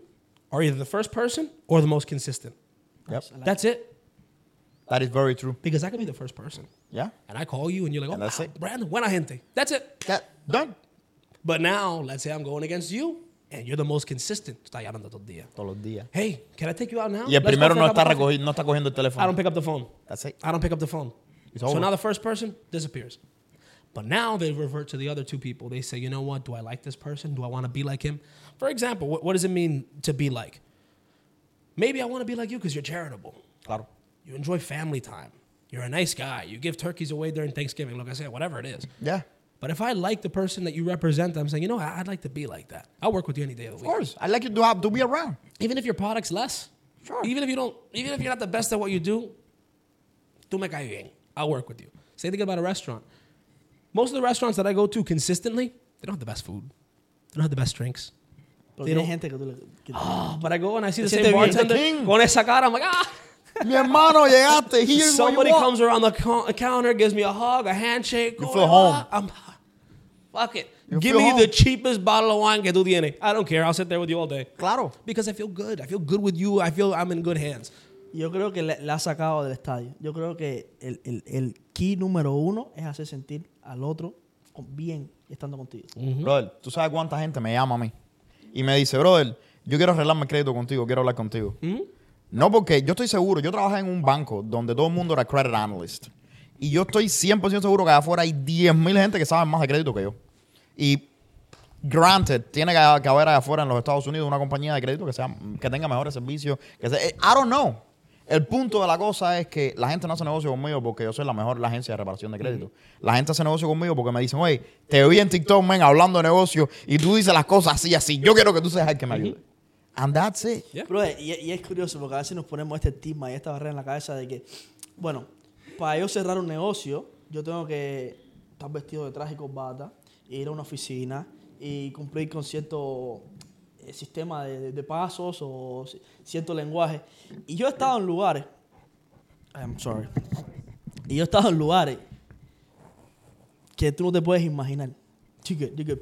are either the first person or the most consistent. Yep. That's it. That is very true. Because I could be the first person. Yeah. And I call you and you're like, oh, And that's wow, it. Brandon, buena gente. That's it. That, done. But now, let's say I'm going against you and you're the most consistent. Está llamando todo el día. Todos los días. Hey, can I take you out now? Y el Let's primero no está, recogiendo, no está cogiendo el I don't pick up the phone. That's it. I don't pick up the phone. It's so over. now the first person disappears. But now they revert to the other two people. They say, you know what? Do I like this person? Do I want to be like him? For example, what, what does it mean to be like? Maybe I want to be like you because you're charitable. Claro. You enjoy family time. You're a nice guy. You give turkeys away during Thanksgiving. Like I said, whatever it is. Yeah. But if I like the person that you represent, I'm saying, you know. I'd like to be like that. I'll work with you any day of the week. Of course. I like you to have to be around. Even if your product's less. Sure. Even if you don't, even if you're not the best at what you do, tú me caes bien. I'll work with you. Same thing about a restaurant. Most of the restaurants that I go to consistently, they don't have the best food. They don't have the best drinks. Pero They don't- gente que tú le. que- Oh, but I go and I see the same sientes bien. bartender The king. con esa cara. I'm like, ah. Mi hermano, llegaste. Here is Somebody comes around the co- counter, gives me a hug, a handshake. You feel home. I'm, fuck it. You Give me home. the cheapest bottle of wine que tú tienes. I don't care. I'll sit there with you all day. Claro. Because I feel good. I feel good with you. I feel I'm in good hands. Yo creo que le, le ha sacado del estadio. Yo creo que el, el, el key número uno es hacer sentir al otro con- bien estando contigo. Brother, ¿tú sabes cuánta gente me llama a mí? Y me dice, brother, yo quiero arreglarme el crédito contigo, quiero hablar contigo. No, porque yo estoy seguro, yo trabajé en un banco donde todo el mundo era credit analyst. Y yo estoy 100% seguro que allá afuera hay 10.000 gente que saben más de crédito que yo. Y granted, tiene que, que haber allá afuera en los Estados Unidos una compañía de crédito que, sea, que tenga mejores servicios. Que sea, eh, I don't know. El punto de la cosa es que la gente no hace negocio conmigo porque yo soy la mejor la agencia de reparación de crédito. La gente hace negocio conmigo porque me dicen, oye, te vi en TikTok, men, hablando de negocio y tú dices las cosas así, así. Yo quiero que tú seas el que me ayude. And that's it. Yeah. Bro, y, y es curioso porque a veces nos ponemos este estigma y esta barrera en la cabeza de que, bueno, para yo cerrar un negocio, yo tengo que estar vestido de traje y corbata, ir a una oficina y cumplir con cierto eh, sistema de, pasos o ci- cierto lenguaje. Y yo he estado en lugares, I'm sorry, y yo he estado en lugares que tú no te puedes imaginar.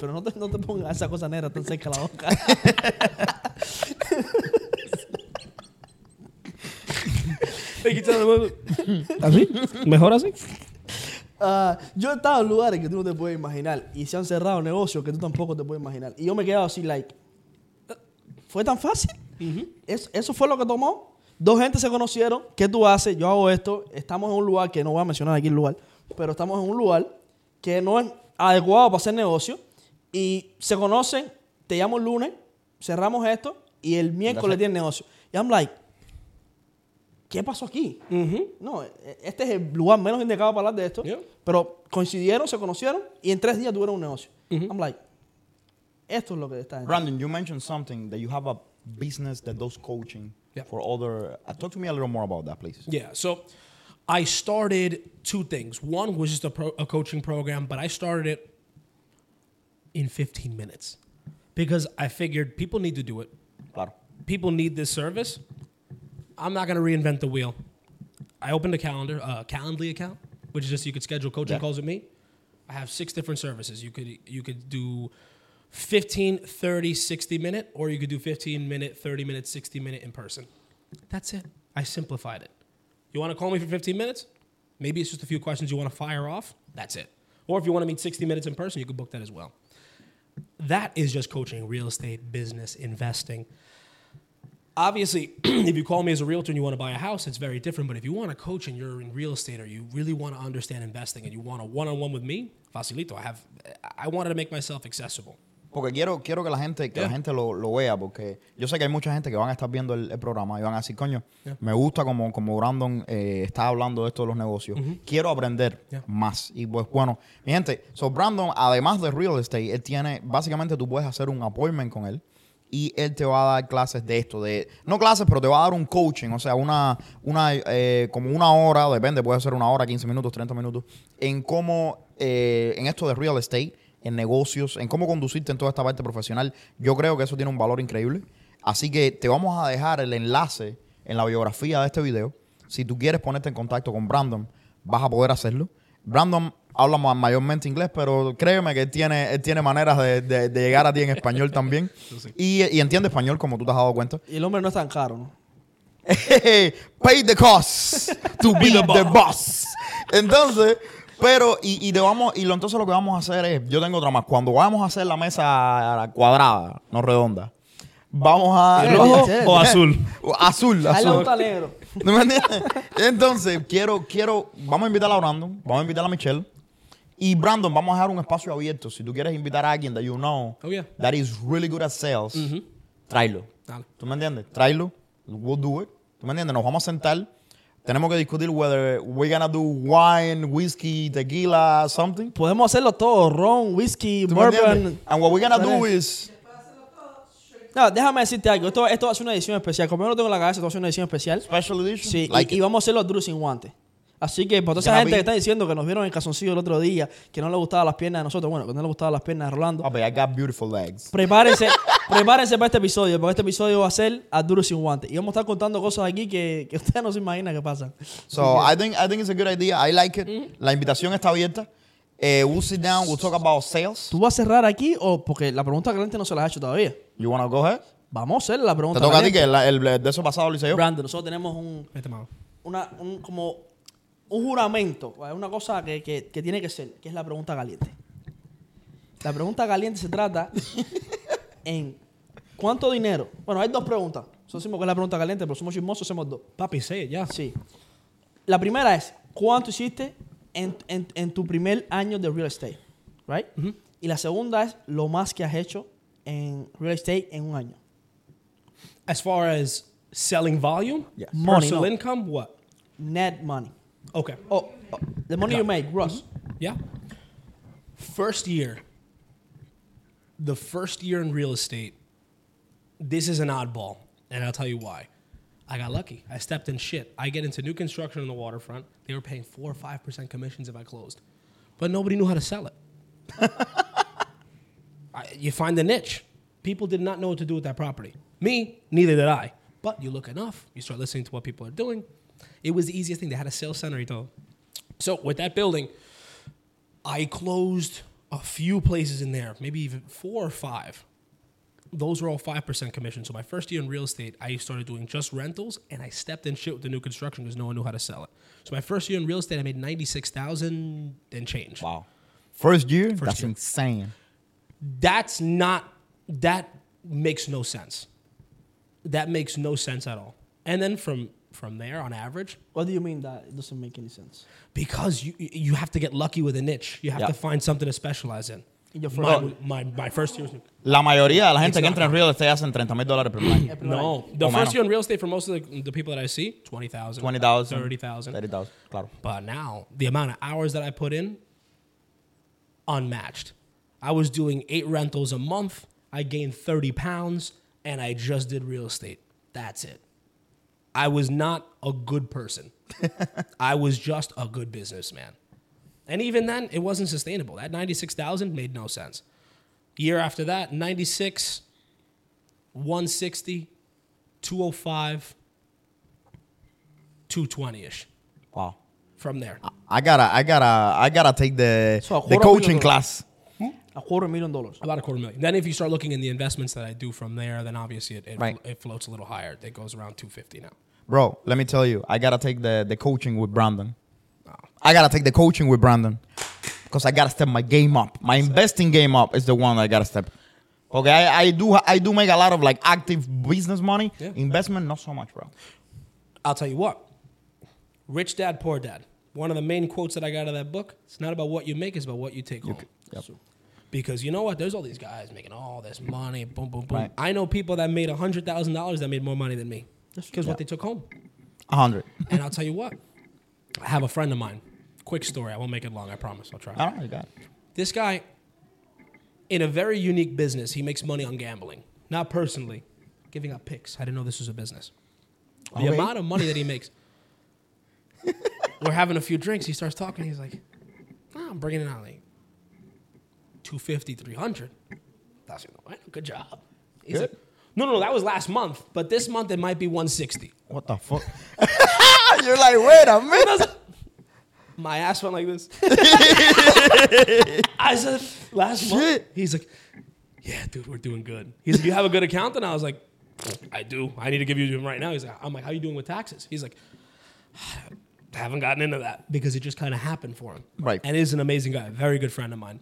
Pero no te, no te pongas esa cosa negra tan cerca de la boca. ¿Así? ¿Mejor así? Ah, yo he estado en lugares que tú no te puedes imaginar y se han cerrado negocios que tú tampoco te puedes imaginar. Y yo me he quedado así, like, ¿fue tan fácil? ¿Eso, eso fue lo que tomó. Dos gente se conocieron. ¿Qué tú haces? Yo hago esto. Estamos en un lugar que no voy a mencionar aquí el lugar, pero estamos en un lugar que no es adecuado para hacer negocio. Y se conocen. Te llamo el lunes, cerramos esto y el miércoles tienen negocio. Y I'm like, ¿qué pasó aquí? No, e- este es el lugar menos indicado para hablar de esto. Yeah. Pero coincidieron, se conocieron y en tres días tuvieron un negocio. I'm like, esto es lo que está en. Brandon, you mentioned something that you have a business that does coaching Yeah. for other. Uh, talk to me a little more about that, please. Yeah. So I started two things. One was just a, pro, a coaching program, but I started it in 15 minutes because I figured people need to do it. Claro. People need this service. I'm not going to reinvent the wheel. I opened a calendar, a Calendly account, which is just you could schedule coaching Yeah. calls with me. I have six different services. You could you could do 15, 30, 60 minute, or you could do 15 minute, 30 minute, 60 minute in person. That's it. I simplified it. You want to call me for 15 minutes? Maybe it's just a few questions you want to fire off. That's it. Or if you want to meet 60 minutes in person, you can book that as well. That is just coaching real estate, business, investing. Obviously, if you call me as a realtor and you want to buy a house, it's very different. But if you want to coach and you're in real estate or you really want to understand investing and you want a one-on-one with me, facilito. I have, I wanted to make myself accessible. Porque quiero, quiero que la gente, que la Yeah. gente lo, lo vea, porque yo sé que hay mucha gente que van a estar viendo el, el programa y van a decir, coño, Yeah. me gusta como, como Brandon eh, está hablando de esto de los negocios. Quiero aprender Yeah. más. Y pues bueno, mi gente, so Brandon, además de real estate, él tiene, básicamente tú puedes hacer un appointment con él y él te va a dar clases de esto, de, no clases, pero te va a dar un coaching, o sea, una, una eh, como una hora, depende, puede ser una hora, 15 minutos, 30 minutos, en cómo, eh, en esto de real estate, en negocios, en cómo conducirte en toda esta parte profesional. Yo creo que eso tiene un valor increíble. Así que te vamos a dejar el enlace en la biografía de este video. Si tú quieres ponerte en contacto con Brandon, vas a poder hacerlo. Brandon habla ma- mayormente inglés, pero créeme que él tiene, él tiene maneras de, de- de llegar a ti en español también. Y, y entiende español, como tú te has dado cuenta. Y el hombre no es tan caro, ¿no? Pay the cost to be the boss. Entonces, pero, y, y, te vamos, y lo, entonces lo que vamos a hacer es, yo tengo otra más. Cuando vamos a hacer la mesa cuadrada, no redonda, vamos a. ¿Rojo o azul? Azul, azul. ¿No me entiendes? Entonces, quiero, quiero, vamos a invitar a Brandon, vamos a invitar a Michelle. Y Brandon, vamos a dejar un espacio abierto. Si tú quieres invitar a alguien that you know Oh, yeah. that is really good at sales, tráelo. Dale. ¿Tú me entiendes? Tráelo. We'll do it. ¿Tú me entiendes? Nos vamos a sentar. Tenemos que discutir whether we're gonna do wine, whiskey, tequila, something. Podemos hacerlo todo, ron, whisky, ¿Tú me entiendes? bourbon. And what we're gonna do is No, déjame decirte algo. Esto, esto va a ser una edición especial. Como yo no tengo en la cabeza, esto va a ser una edición especial. special edition. Sí, y- Like y, it. vamos a hacerlo duro sin guantes. Así que para toda esa gente que está diciendo que nos vieron en calzoncillo el otro día, que no le gustaban las piernas de nosotros, bueno, que no le gustaban las piernas de Rolando, Papi, I got beautiful legs. prepárense, prepárense para este episodio, porque este episodio va a ser a duro sin guantes. Y vamos a estar contando cosas aquí que, que ustedes no se imaginan que pasan. So I think I think it's a good idea. I like it. La invitación está abierta. Eh, we'll sit down. We'll talk about sales. ¿Tú vas a cerrar aquí o porque la pregunta caliente no se la has hecho todavía? You wanna go ahead? Vamos a hacer la Te pregunta toca a ti que el, el de eso pasado lo hice yo. Brandon, nosotros tenemos un, mano. una, un- como un juramento, una cosa que, que- que tiene que ser, que es la pregunta caliente. La pregunta caliente se trata en cuánto dinero. Bueno, hay dos preguntas. Nosotros que es la pregunta caliente, pero somos chismosos, hacemos dos. Papi, it, yeah. Sí. La primera es, ¿cuánto hiciste en, en- en tu primer año de real estate? Right? Y la segunda es lo más que has hecho en real estate en un año. As far as Selling volume? Yes. Money, Personal no. income? What? Net money. Okay. Oh, oh, the money you make, Russ. Mm-hmm. Yeah. First year. The first year in real estate, this is an oddball, and I'll tell you why. I got lucky. I stepped in shit. I get into new construction on the waterfront. They were paying four or five percent commissions if I closed, but nobody knew how to sell it. I, you find the niche. People did not know what to do with that property. Me, neither did I. But you look enough, you start listening to what people are doing. It was the easiest thing. They had a sales center. y todo. So with that building, I closed a few places in there, maybe even four or five. Those were all five percent commission. So my first year in real estate, I started doing just rentals, and I stepped in shit with the new construction because no one knew how to sell it. So my first year in real estate, I made ninety six thousand and change. Wow. First year? That's year. insane. That's not. That makes no sense. That makes no sense at all. And then from from there, on average, What do you mean that it doesn't make any sense? because you you have to get lucky with a niche. You have Yeah. to find something to specialize in. In your My, first- my, my first year La mayoría de la gente que entra en real estate hacen 30 mil dólares por año. no. The O first menos. year in real estate for most of the, the people that I see, 20,000, 20,000. 30,000. 30,000, claro. But now, the amount of hours that I put in, unmatched. I was doing eight rentals a month. I gained 30 pounds, and I just did real estate. That's it. I was not a good person. I was just a good businessman. And even then, it wasn't sustainable. That 96,000 made no sense. Year after that, 96, 160, 205, 220 ish Wow. from there. I gotta, I gotta, I gotta take the So the coaching million class. Hmm? A quarter million dollars. About a quarter million. Then if you start looking in the investments that I do from there, then obviously it, it, Right. it floats a little higher. It goes around 250 now. Bro, let me tell you, I gotta take the the coaching with Brandon. I gotta take the coaching with Brandon because I gotta step my game up. My investing game up is the one I gotta step. Okay, I, I do I do make a lot of like active business money. Yeah. Investment, not so much, bro. I'll tell you what. Rich Dad, Poor Dad. One of the main quotes that I got out of that book, it's not about what you make, it's about what you take home. Yep. Because you know what? There's all these guys making all this money, boom, boom, boom. Right. I know people that made $100,000 that made more money than me. Because Yeah. what they took home. A hundred. And I'll tell you what. I have a friend of mine. Quick story. I won't make it long. I promise. I'll try. I don't got it. This guy, in a very unique business, he makes money on gambling. Not personally, giving up picks. I didn't know this was a business. The Okay. amount of money that he makes. We're having a few drinks. He starts talking. He's like, "Ah, I'm bringing it out like 250, 300. That's like, good job. He's Good. like, no, no, no, that was last month. But this month it might be 160. What the fuck? You're like, wait a minute. My ass went like this. I said, last month. He's like, yeah, dude, we're doing good. He's like, you have a good accountant? I was like, I do. I need to give you to him right now. He's like, I'm like, how you doing with taxes? He's like, I haven't gotten into that because it just kind of happened for him. Right. And he's an amazing guy, very good friend of mine.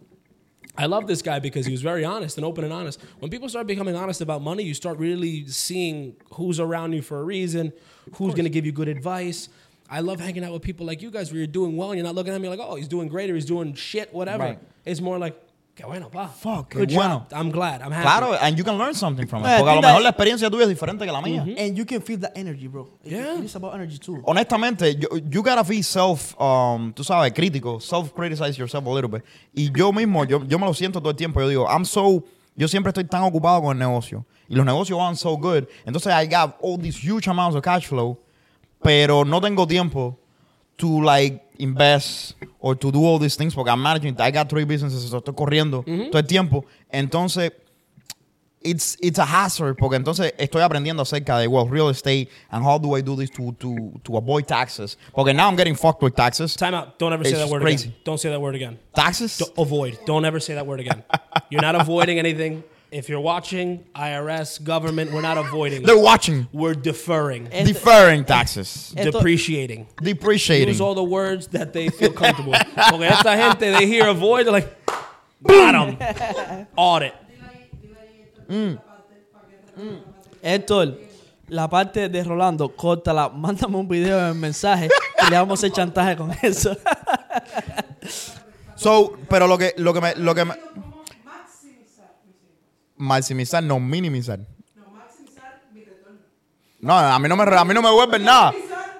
I love this guy because he was very honest and open and honest. When people start becoming honest about money, you start really seeing who's around you for a reason, who's going to give you good advice. I love hanging out with people like you guys where you're doing well and you're not looking at me like, oh, he's doing great or he's doing shit, whatever. Right. It's more like, que bueno, pa. Fuck, Good bueno. job. I'm glad. I'm happy. Claro, and you can learn something from it. I Porque a lo that- mejor la experiencia tuya es diferente que la mía. And you can feel the energy, bro. It- Yeah. It's about energy too. honestamente, yo, you gotta be self, um, tú sabes, crítico, self-criticize yourself a little bit. Y yo mismo, yo, yo me lo siento todo el tiempo. Yo digo, I'm so, yo siempre estoy tan ocupado con el negocio. Y los negocios van so good. Entonces, I got all these huge amounts of cash flow, pero no tengo tiempo to like invest or to do all these things porque I'm managing. I got three businesses, so estoy corriendo todo el tiempo. Entonces, it's it's a hazard porque entonces estoy aprendiendo acerca de well real estate and how do I do this to to to avoid taxes porque now I'm getting fucked with taxes Time out. Don't ever say that word crazy. again. Don't say that word again. taxes avoid. Don't ever say that word again. You're not avoiding anything. If you're watching IRS, government, we're not avoiding. they're watching We're deferring, Esto- deferring taxes Esto- depreciating. depreciating Use all the words that they feel comfortable. with. Porque esta gente, they hear avoid, they're like, bottom, audit. Héctor, la parte de Rolando, córtala, mándame un video en mensaje y le vamos a hacer chantaje con eso. so pero lo que lo que me lo que me maximizar no minimizar No, maximizar mi retorno. No, a mí no me, a mí no me vuelven nada.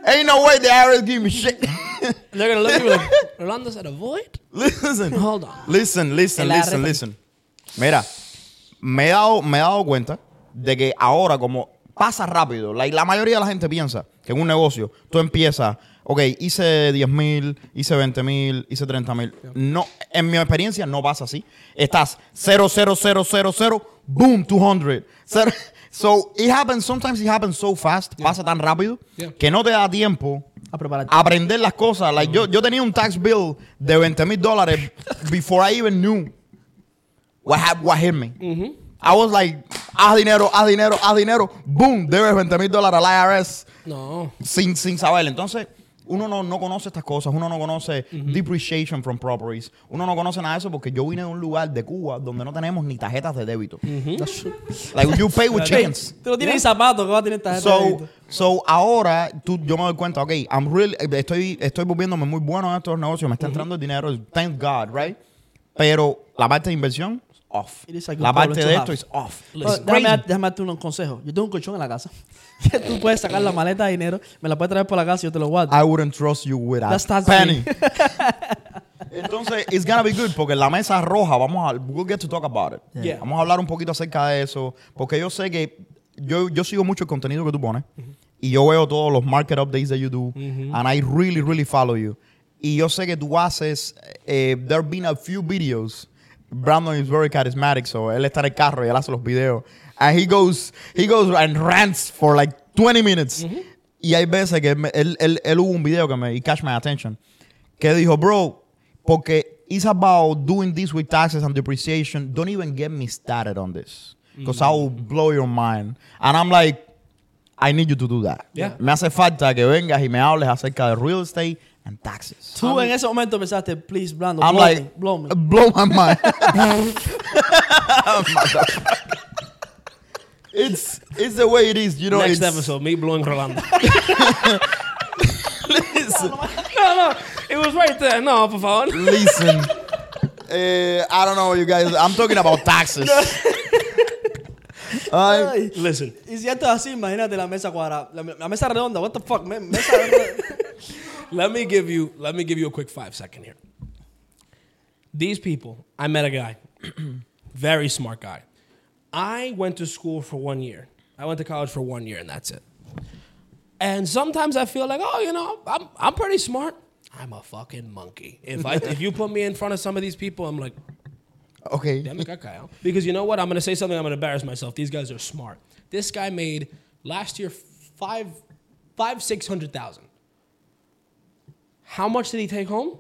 Ain't no way the IRS give me shit. They're gonna look at you like, Rolando's at a void? listen. Hold on. Listen, listen, listen, listen. Mira, me he dado, me he dado cuenta de que ahora como pasa rápido, like, la mayoría de la gente piensa que en un negocio tú empiezas, ok, hice 10 mil, hice 20 mil, hice 30 mil. No, en mi experiencia no pasa así. Estás 0, 0, 0, 0, 0, boom, 200. Cero- So, it happens, sometimes it happens so fast, pasa tan rápido, Yeah. que no te da tiempo A prepararte. aprender las cosas. Like, yo, yo tenía un tax bill de 20 mil dólares before I even knew what, what hit me. I was like, haz dinero, haz dinero, haz dinero. Boom, debes 20 mil dólares al IRS No. sin, sin saber. Entonces, uno no, no conoce estas cosas. Uno no conoce depreciation from properties. Uno no conoce nada de eso porque yo vine de un lugar de Cuba donde no tenemos ni tarjetas de débito. Like, you pay with chickens. Tú no tienes ni zapatos que va a tener tarjeta de débito. so ahora tú, yo me doy cuenta, ok, I'm really, estoy, estoy volviéndome muy bueno en estos negocios, me está entrando el dinero, thank God, right? Pero la parte de inversión, off. La parte de to esto es off. Déjame, déjame darte un consejo. Yo tengo un colchón en la casa. Tú puedes sacar la maleta de dinero, me la puedes traer por la casa y yo te lo guardo. I wouldn't trust you with a That's penny. Entonces, it's gonna be good porque la mesa roja, vamos a, we'll get to talk about it. Yeah. Vamos a hablar un poquito acerca de eso, porque yo sé que yo, yo sigo mucho el contenido que tú pones y yo veo todos los market updates that you do and I really, really follow you. Y yo sé que tú haces, eh, there have been a few videos. Brandon is very charismatic, so él está en el carro y él hace los videos. And he goes, he goes and rants for like 20 minutes. Y hay veces que me- él, él, él hubo un video que me he catch my attention que dijo, bro, porque it's about doing this with taxes and depreciation. Don't even get me started on this. Because I will blow your mind. And I'm like, I need you to do that. Yeah. Me hace falta que vengas y me hables acerca de real estate and taxes. Tú en ese momento pensaste, please, Brando, I'm blow like, me, blow me. blow my mind. it's it's the way it is, you know. Next episode, me blowing Rolando. Listen, no, no. It was right there. No, por favor. listen. Eh, I don't know, you guys. I'm talking about taxes. Ay, Ay. Listen. Y si esto es así, imagínate la mesa cuadrada. La, la mesa redonda, what the fuck, man? Mesa redonda. Let me give you let me give you a quick five second here. These people, I met a guy, very smart guy. I went to school for one year. I went to college for one year, and that's it. And sometimes I feel like, oh, you know, I'm I'm pretty smart. I'm a fucking monkey. If I if you put me in front of some of these people, I'm like, okay. Damn it, cacao. Because you know what? I'm gonna say something. I'm gonna embarrass myself. These guys are smart. This guy made last year five, five, six hundred thousand. How much did he take home?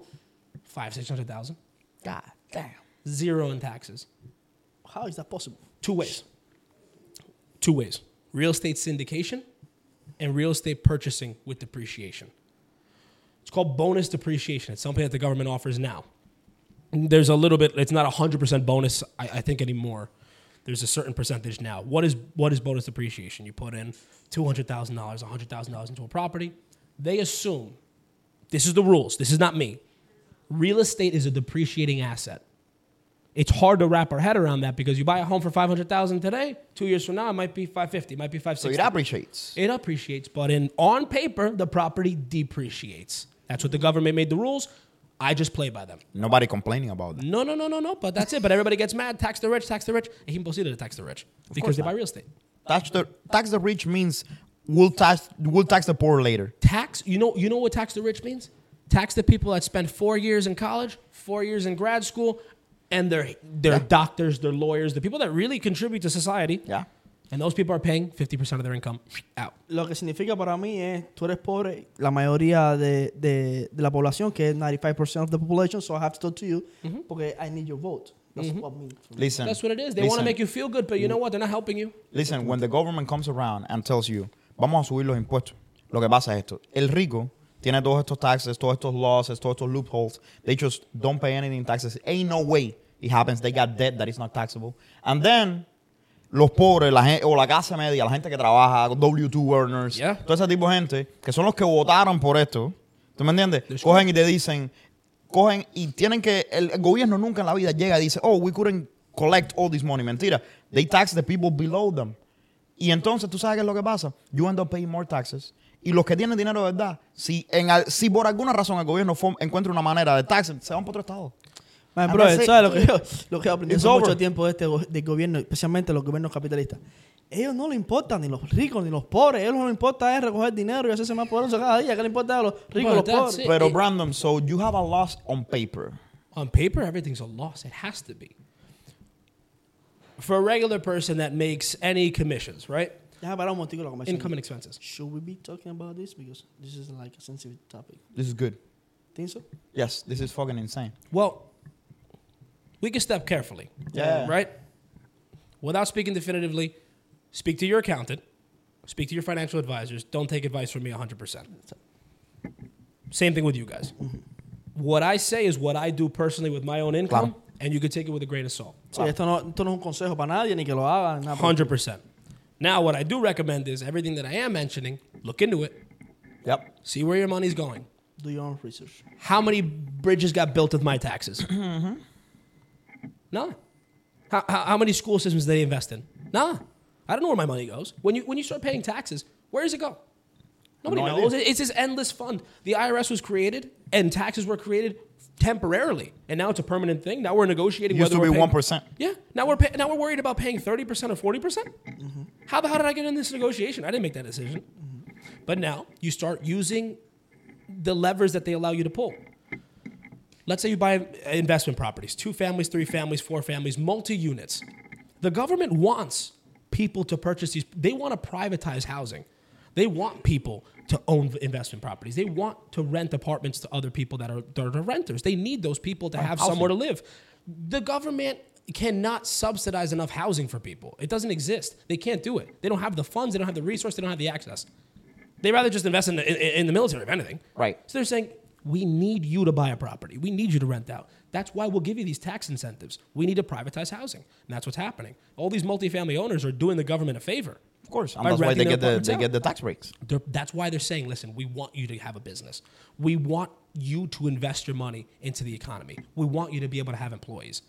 Five, six hundred thousand. God damn. Zero in taxes. How is that possible? Two ways. Two ways. Real estate syndication and real estate purchasing with depreciation. It's called bonus depreciation. It's something that the government offers now. There's a little bit, it's not a 100% bonus, I, I think, anymore. There's a certain percentage now. What is, what is bonus depreciation? You put in $200,000, $100,000 into a property. They assume, this is the rules, this is not me. Real estate is a depreciating asset it's hard to wrap our head around that because you buy a home for 500,000 today, 2 years from now it might be 550, it might be So 560. it appreciates. It appreciates, but in on paper the property depreciates. That's what the government made the rules. I just play by them. Nobody complaining about that. No, no, no, no, no, but that's it. But everybody gets mad, tax the rich, tax the rich. Es imposible to tax the rich because they buy real estate. Tax the tax the rich means we'll tax we'll tax the poor later. Tax, you know, you know what tax the rich means? Tax the people that spend 4 years in college, 4 years in grad school, and they're they're doctors, they're lawyers, the people that really contribute to society. Yeah. And those people are paying 50% of their income out. Lo que significa para mí es, tú eres pobre, la mayoría de, de, de la población, que es 95% of the population, so I have to talk to you, mm-hmm. porque I need your vote. That's mm-hmm. what I mean. Listen. That's what it is. They want to make you feel good, but you know mm. what? They're not helping you. Listen, when the government comes around and tells you, vamos a subir los impuestos, lo que pasa es esto. El rico tiene todos estos taxes, todos estos losses, todos estos loopholes. They just don't pay anything in taxes. Ain't no way it happens. They got debt that is not taxable. And then, los pobres, la gente, o la clase media, la gente que trabaja, W2 earners, Yeah. todo ese tipo de gente, que son los que votaron por esto, ¿tú me entiendes? Cogen y te dicen, cogen y tienen que, el, el gobierno nunca en la vida llega y dice, oh, we couldn't collect all this money. Mentira. They tax the people below them. Y entonces, ¿tú sabes qué es lo que pasa? You end up paying more taxes. Y los que tienen dinero de verdad, si, en, al- si por alguna razón el gobierno encuentra una manera de taxes, se van para otro estado. Man, bro, it. ¿sabes lo que yo, lo que yo aprendí hace mucho tiempo de este del gobierno, especialmente los gobiernos capitalistas? Ellos no les importan ni los ricos ni los pobres. A ellos no les importa es recoger dinero y hacerse más poderosos cada día. ¿Qué les importa a los ricos y los pobres? it. Pero, Brandon, so you have a loss on paper. On paper, everything's a loss. It has to be. For a regular person that makes any commissions, right? Déjame parar un momentico la conversación. Income and expenses. Should we be talking about this? Because this is like a sensitive topic. This is good. Think so? Yes, this is fucking insane. Well, we can step carefully. Yeah. Right? Without speaking definitively, speak to your accountant, speak to your financial advisors. Don't take advice from me 100%. Same thing with you guys. Mm-hmm. What I say is what I do personally with my own income, Claro. And you can take it with a grain of salt. Sí, esto, no, esto no es un consejo para nadie, ni que lo hagan. Nada 100%. Now, what I do recommend is everything that I am mentioning, look into it, Yep. see where your money's going. Do your own research. How many bridges got built with my taxes? Mm-hmm. None. How, how, how many school systems did they invest in? Nah. I don't know where my money goes. When you, when you start paying taxes, where does it go? Nobody No knows. It's this endless fund. The IRS was created and taxes were created temporarily, and now it's a permanent thing. Now we're negotiating Used whether to be 1%. Yeah. Now we're pay, now we're worried about paying thirty percent or forty percent. Mm-hmm. How the hell did I get in this negotiation? I didn't make that decision. Mm-hmm. But now you start using the levers that they allow you to pull. Let's say you buy investment properties, two families, three families, four families, multi units. The government wants people to purchase these, they want to privatize housing. They want people to own investment properties. They want to rent apartments to other people that are, that are renters. They need those people to have housing. somewhere to live. The government cannot subsidize enough housing for people. It doesn't exist. They can't do it. They don't have the funds, they don't have the resource, they don't have the access. They rather just invest in the, in, in the military, if anything. Right. So they're saying, we need you to buy a property. We need you to rent out. That's why we'll give you these tax incentives. We need to privatize housing. And that's what's happening. All these multifamily owners are doing the government a favor. Of course. And By that's why they get the they out. get the tax breaks. They're, that's why they're saying, listen, we want you to have a business. We want you to invest your money into the economy. We want you to be able to have employees.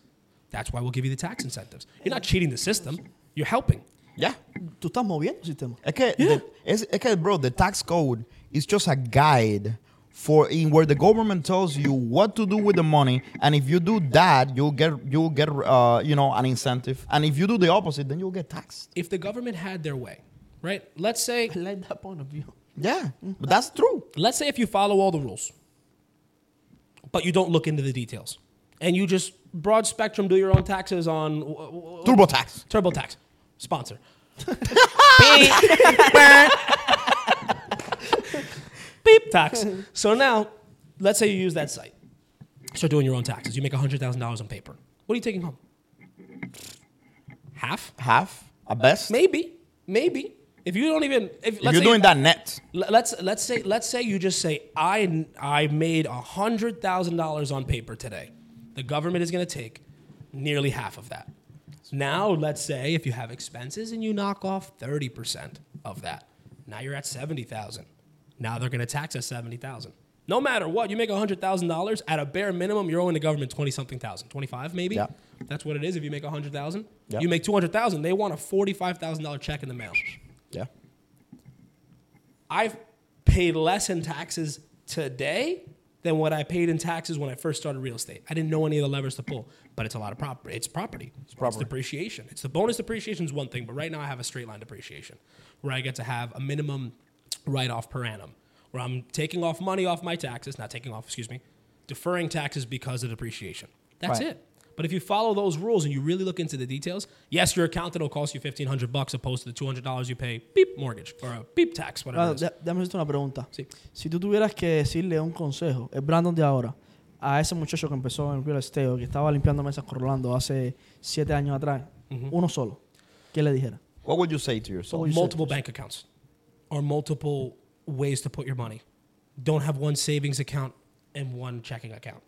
That's why we'll give you the tax incentives. You're not cheating the system. You're helping. Yeah. Tú estás moviendo el sistema. Es que, Yeah. the, es, es que, bro, the tax code is just a guide for in where the government tells you what to do with the money, and if you do that, you'll get you'll get uh, you know an incentive, and if you do the opposite, then you'll get taxed. If the government had their way, right? Let's say I like that point of view. Yeah, but that's true. let's say if you follow all the rules, but you don't look into the details, and you just broad spectrum do your own taxes on turbo tax TurboTax. TurboTax sponsor. Beep tax. So now, let's say you use that site. Start doing your own taxes. You make hundred thousand dollars on paper. What are you taking home? Half? Half, at best. Maybe. Maybe. If you don't even if, if let's you're say- doing that net, Let's let's say let's say you just say I I made hundred thousand dollars on paper today. The government is going to take nearly half of that. Now let's say if you have expenses and you knock off thirty percent of that, now you're at seventy thousand. Now they're going to tax us seventy thousand. No matter what, you make hundred thousand dollars at a bare minimum, you're owing the government twenty something thousand, twenty five maybe. Yeah. That's what it is. If you make a hundred thousand, Yeah. you make two hundred thousand. They want a forty five thousand dollar check in the mail. yeah. I've paid less in taxes today than what I paid in taxes when I first started real estate. I didn't know any of the levers to pull, but it's a lot of property. It's property. It's, property. depreciation. It's the bonus depreciation is one thing, but right now I have a straight line depreciation where I get to have a minimum write off per annum, where I'm taking off money off my taxes, not taking off, excuse me, deferring taxes because of depreciation. That's Right. it. But if you follow those rules and you really look into the details, yes, your accountant will cost you fifteen hundred bucks opposed to the two hundred dollars you pay beep mortgage or a beep tax, whatever. It is. dé- déjame hacerte una pregunta. Sí. Si tú tuvieras que decirle un consejo, el Brandon de ahora, a ese muchacho que empezó en real estate o que estaba limpiando mesas con Rolando hace siete años atrás, uno solo, ¿qué le dijera? What would you say to yourself? you say? multiple bank accounts or multiple ways to put your money. Don't have one savings account and one checking account.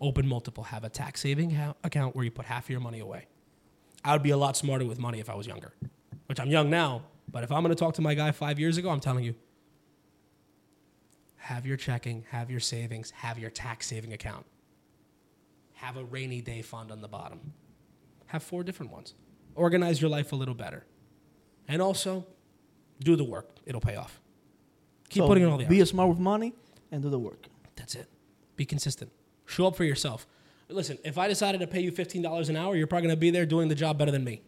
Open multiple. Have a tax saving ha- account where you put half of your money away. I would be a lot smarter with money if I was younger, which I'm young now. But if I'm going to talk to my guy five years ago, I'm telling you, have your checking, have your savings, have your tax saving account. Have a rainy day fund on the bottom. Have four different ones. Organize your life a little better And also, do the work. It'll pay off. Keep So putting in all the Be hours. smart with money and do the work. That's it. Be consistent. Show up for yourself. Listen, if I decided to pay you $15 an hour, you're probably going to be there doing the job better than me.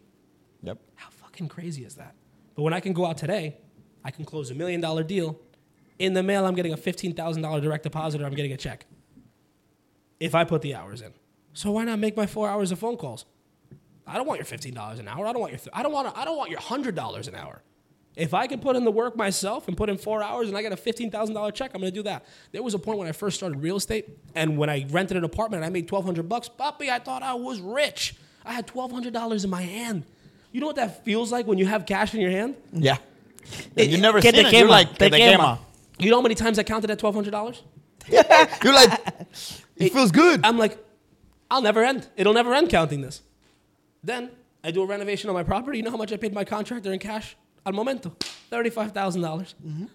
Yep. How fucking crazy is that? But when I can go out today, I can close a million dollar deal. In the mail, I'm getting a $15,000 direct deposit or I'm getting a check. If I put the hours in. So why not make my four hours of phone calls? I don't want your $15 an hour. I don't want your, th- I don't want, I don't want your $100 an hour. If I can put in the work myself and put in four hours and I get a $15,000 check, I'm going to do that. There was a point when I first started real estate and when I rented an apartment and I made 1200 bucks, puppy, I thought I was rich. I had $1,200 in my hand. You know what that feels like when you have cash in your hand? Yeah. you never seen it. You're like, te quema. quema. You know how many times I counted that $1,200? Yeah. You're like, it feels good. I'm like, I'll never end. It'll never end counting this. Then I do a renovation on my property. You know how much I paid my contractor in cash? Al momento, $35,000. dollars mm-hmm.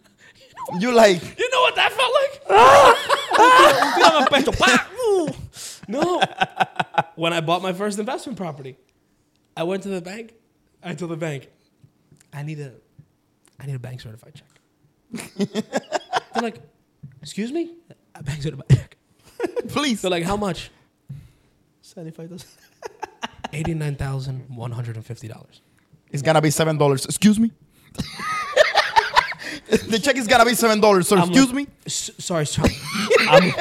You're like, You know what that felt like? Ah. no. When I bought my first investment property, I went to the bank. I told the bank, I need a, I need a bank certified check. They're like, excuse me, a bank certified check. please. They're like, how much? 75,000. Eighty-nine thousand one hundred and fifty dollars. It's gonna be seven dollars. Excuse me. the check is gonna be seven dollars. So I'm excuse like- me. S- sorry, sorry. I'm,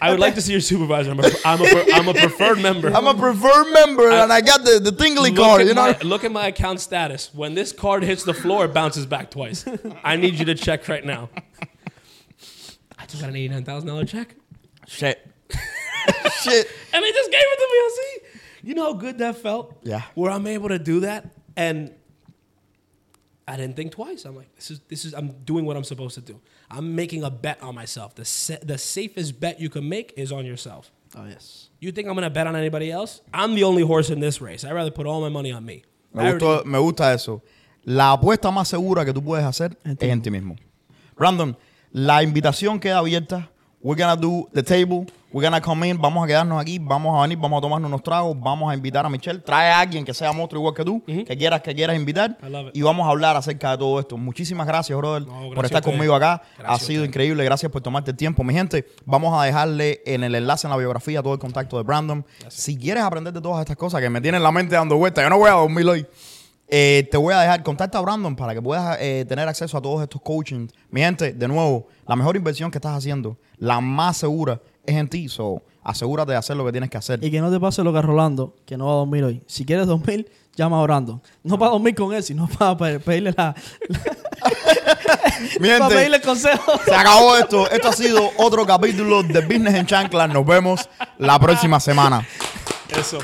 I would like to see your supervisor. I'm a, I'm a, I'm a preferred member. I'm a preferred member, and I got the, the tingly card. You know. my, look at my account status. When this card hits the floor, it bounces back twice. I need you to check right now. I just got an eighty-nine thousand dollar check, Shit. Shit. and they just gave it to me. I see. You know how good that felt. Yeah. Where I'm able to do that, and I didn't think twice. I'm like, this is this is. I'm doing what I'm supposed to do. I'm making a bet on myself. The sa- the safest bet you can make is on yourself. Oh, yes. You think I'm gonna bet on anybody else? I'm the only horse in this race. I'd rather put all my money on me. Me, I already- me gusta eso. La apuesta más segura que tú puedes hacer es en ti mismo. Brandon, la invitación queda abierta. We're gonna do the table. We're gonna come in. Vamos a quedarnos aquí. Vamos a venir. Vamos a tomarnos unos tragos. Vamos a invitar a Michelle. Trae a alguien que sea monstruo igual que tú. Que quieras que quieras invitar. I love it. Y vamos a hablar acerca de todo esto. Muchísimas gracias, brother, No, gracias por estar conmigo acá. Gracias ha sido increíble. Gracias por tomarte el tiempo. Mi gente, vamos a dejarle en el enlace en la biografía todo el contacto de Brandon. Si quieres aprender de todas estas cosas que me tienen la mente dando vueltas, yo no voy a dormir hoy. Eh, te voy a dejar, contacta a Brandon para que puedas eh, tener acceso a todos estos coaching. Mi gente, de nuevo, la mejor inversión que estás haciendo, la más segura, es en ti. So, asegúrate de hacer lo que tienes que hacer. Y que no te pase lo que a Rolando, que no va a dormir hoy. Si quieres dormir, llama a Brandon. No para dormir con él, sino para pe- pedirle la, Mi para gente, pedirle consejo. se acabó esto. Esto ha sido otro capítulo de Business en Chancla. Nos vemos la próxima semana. Eso.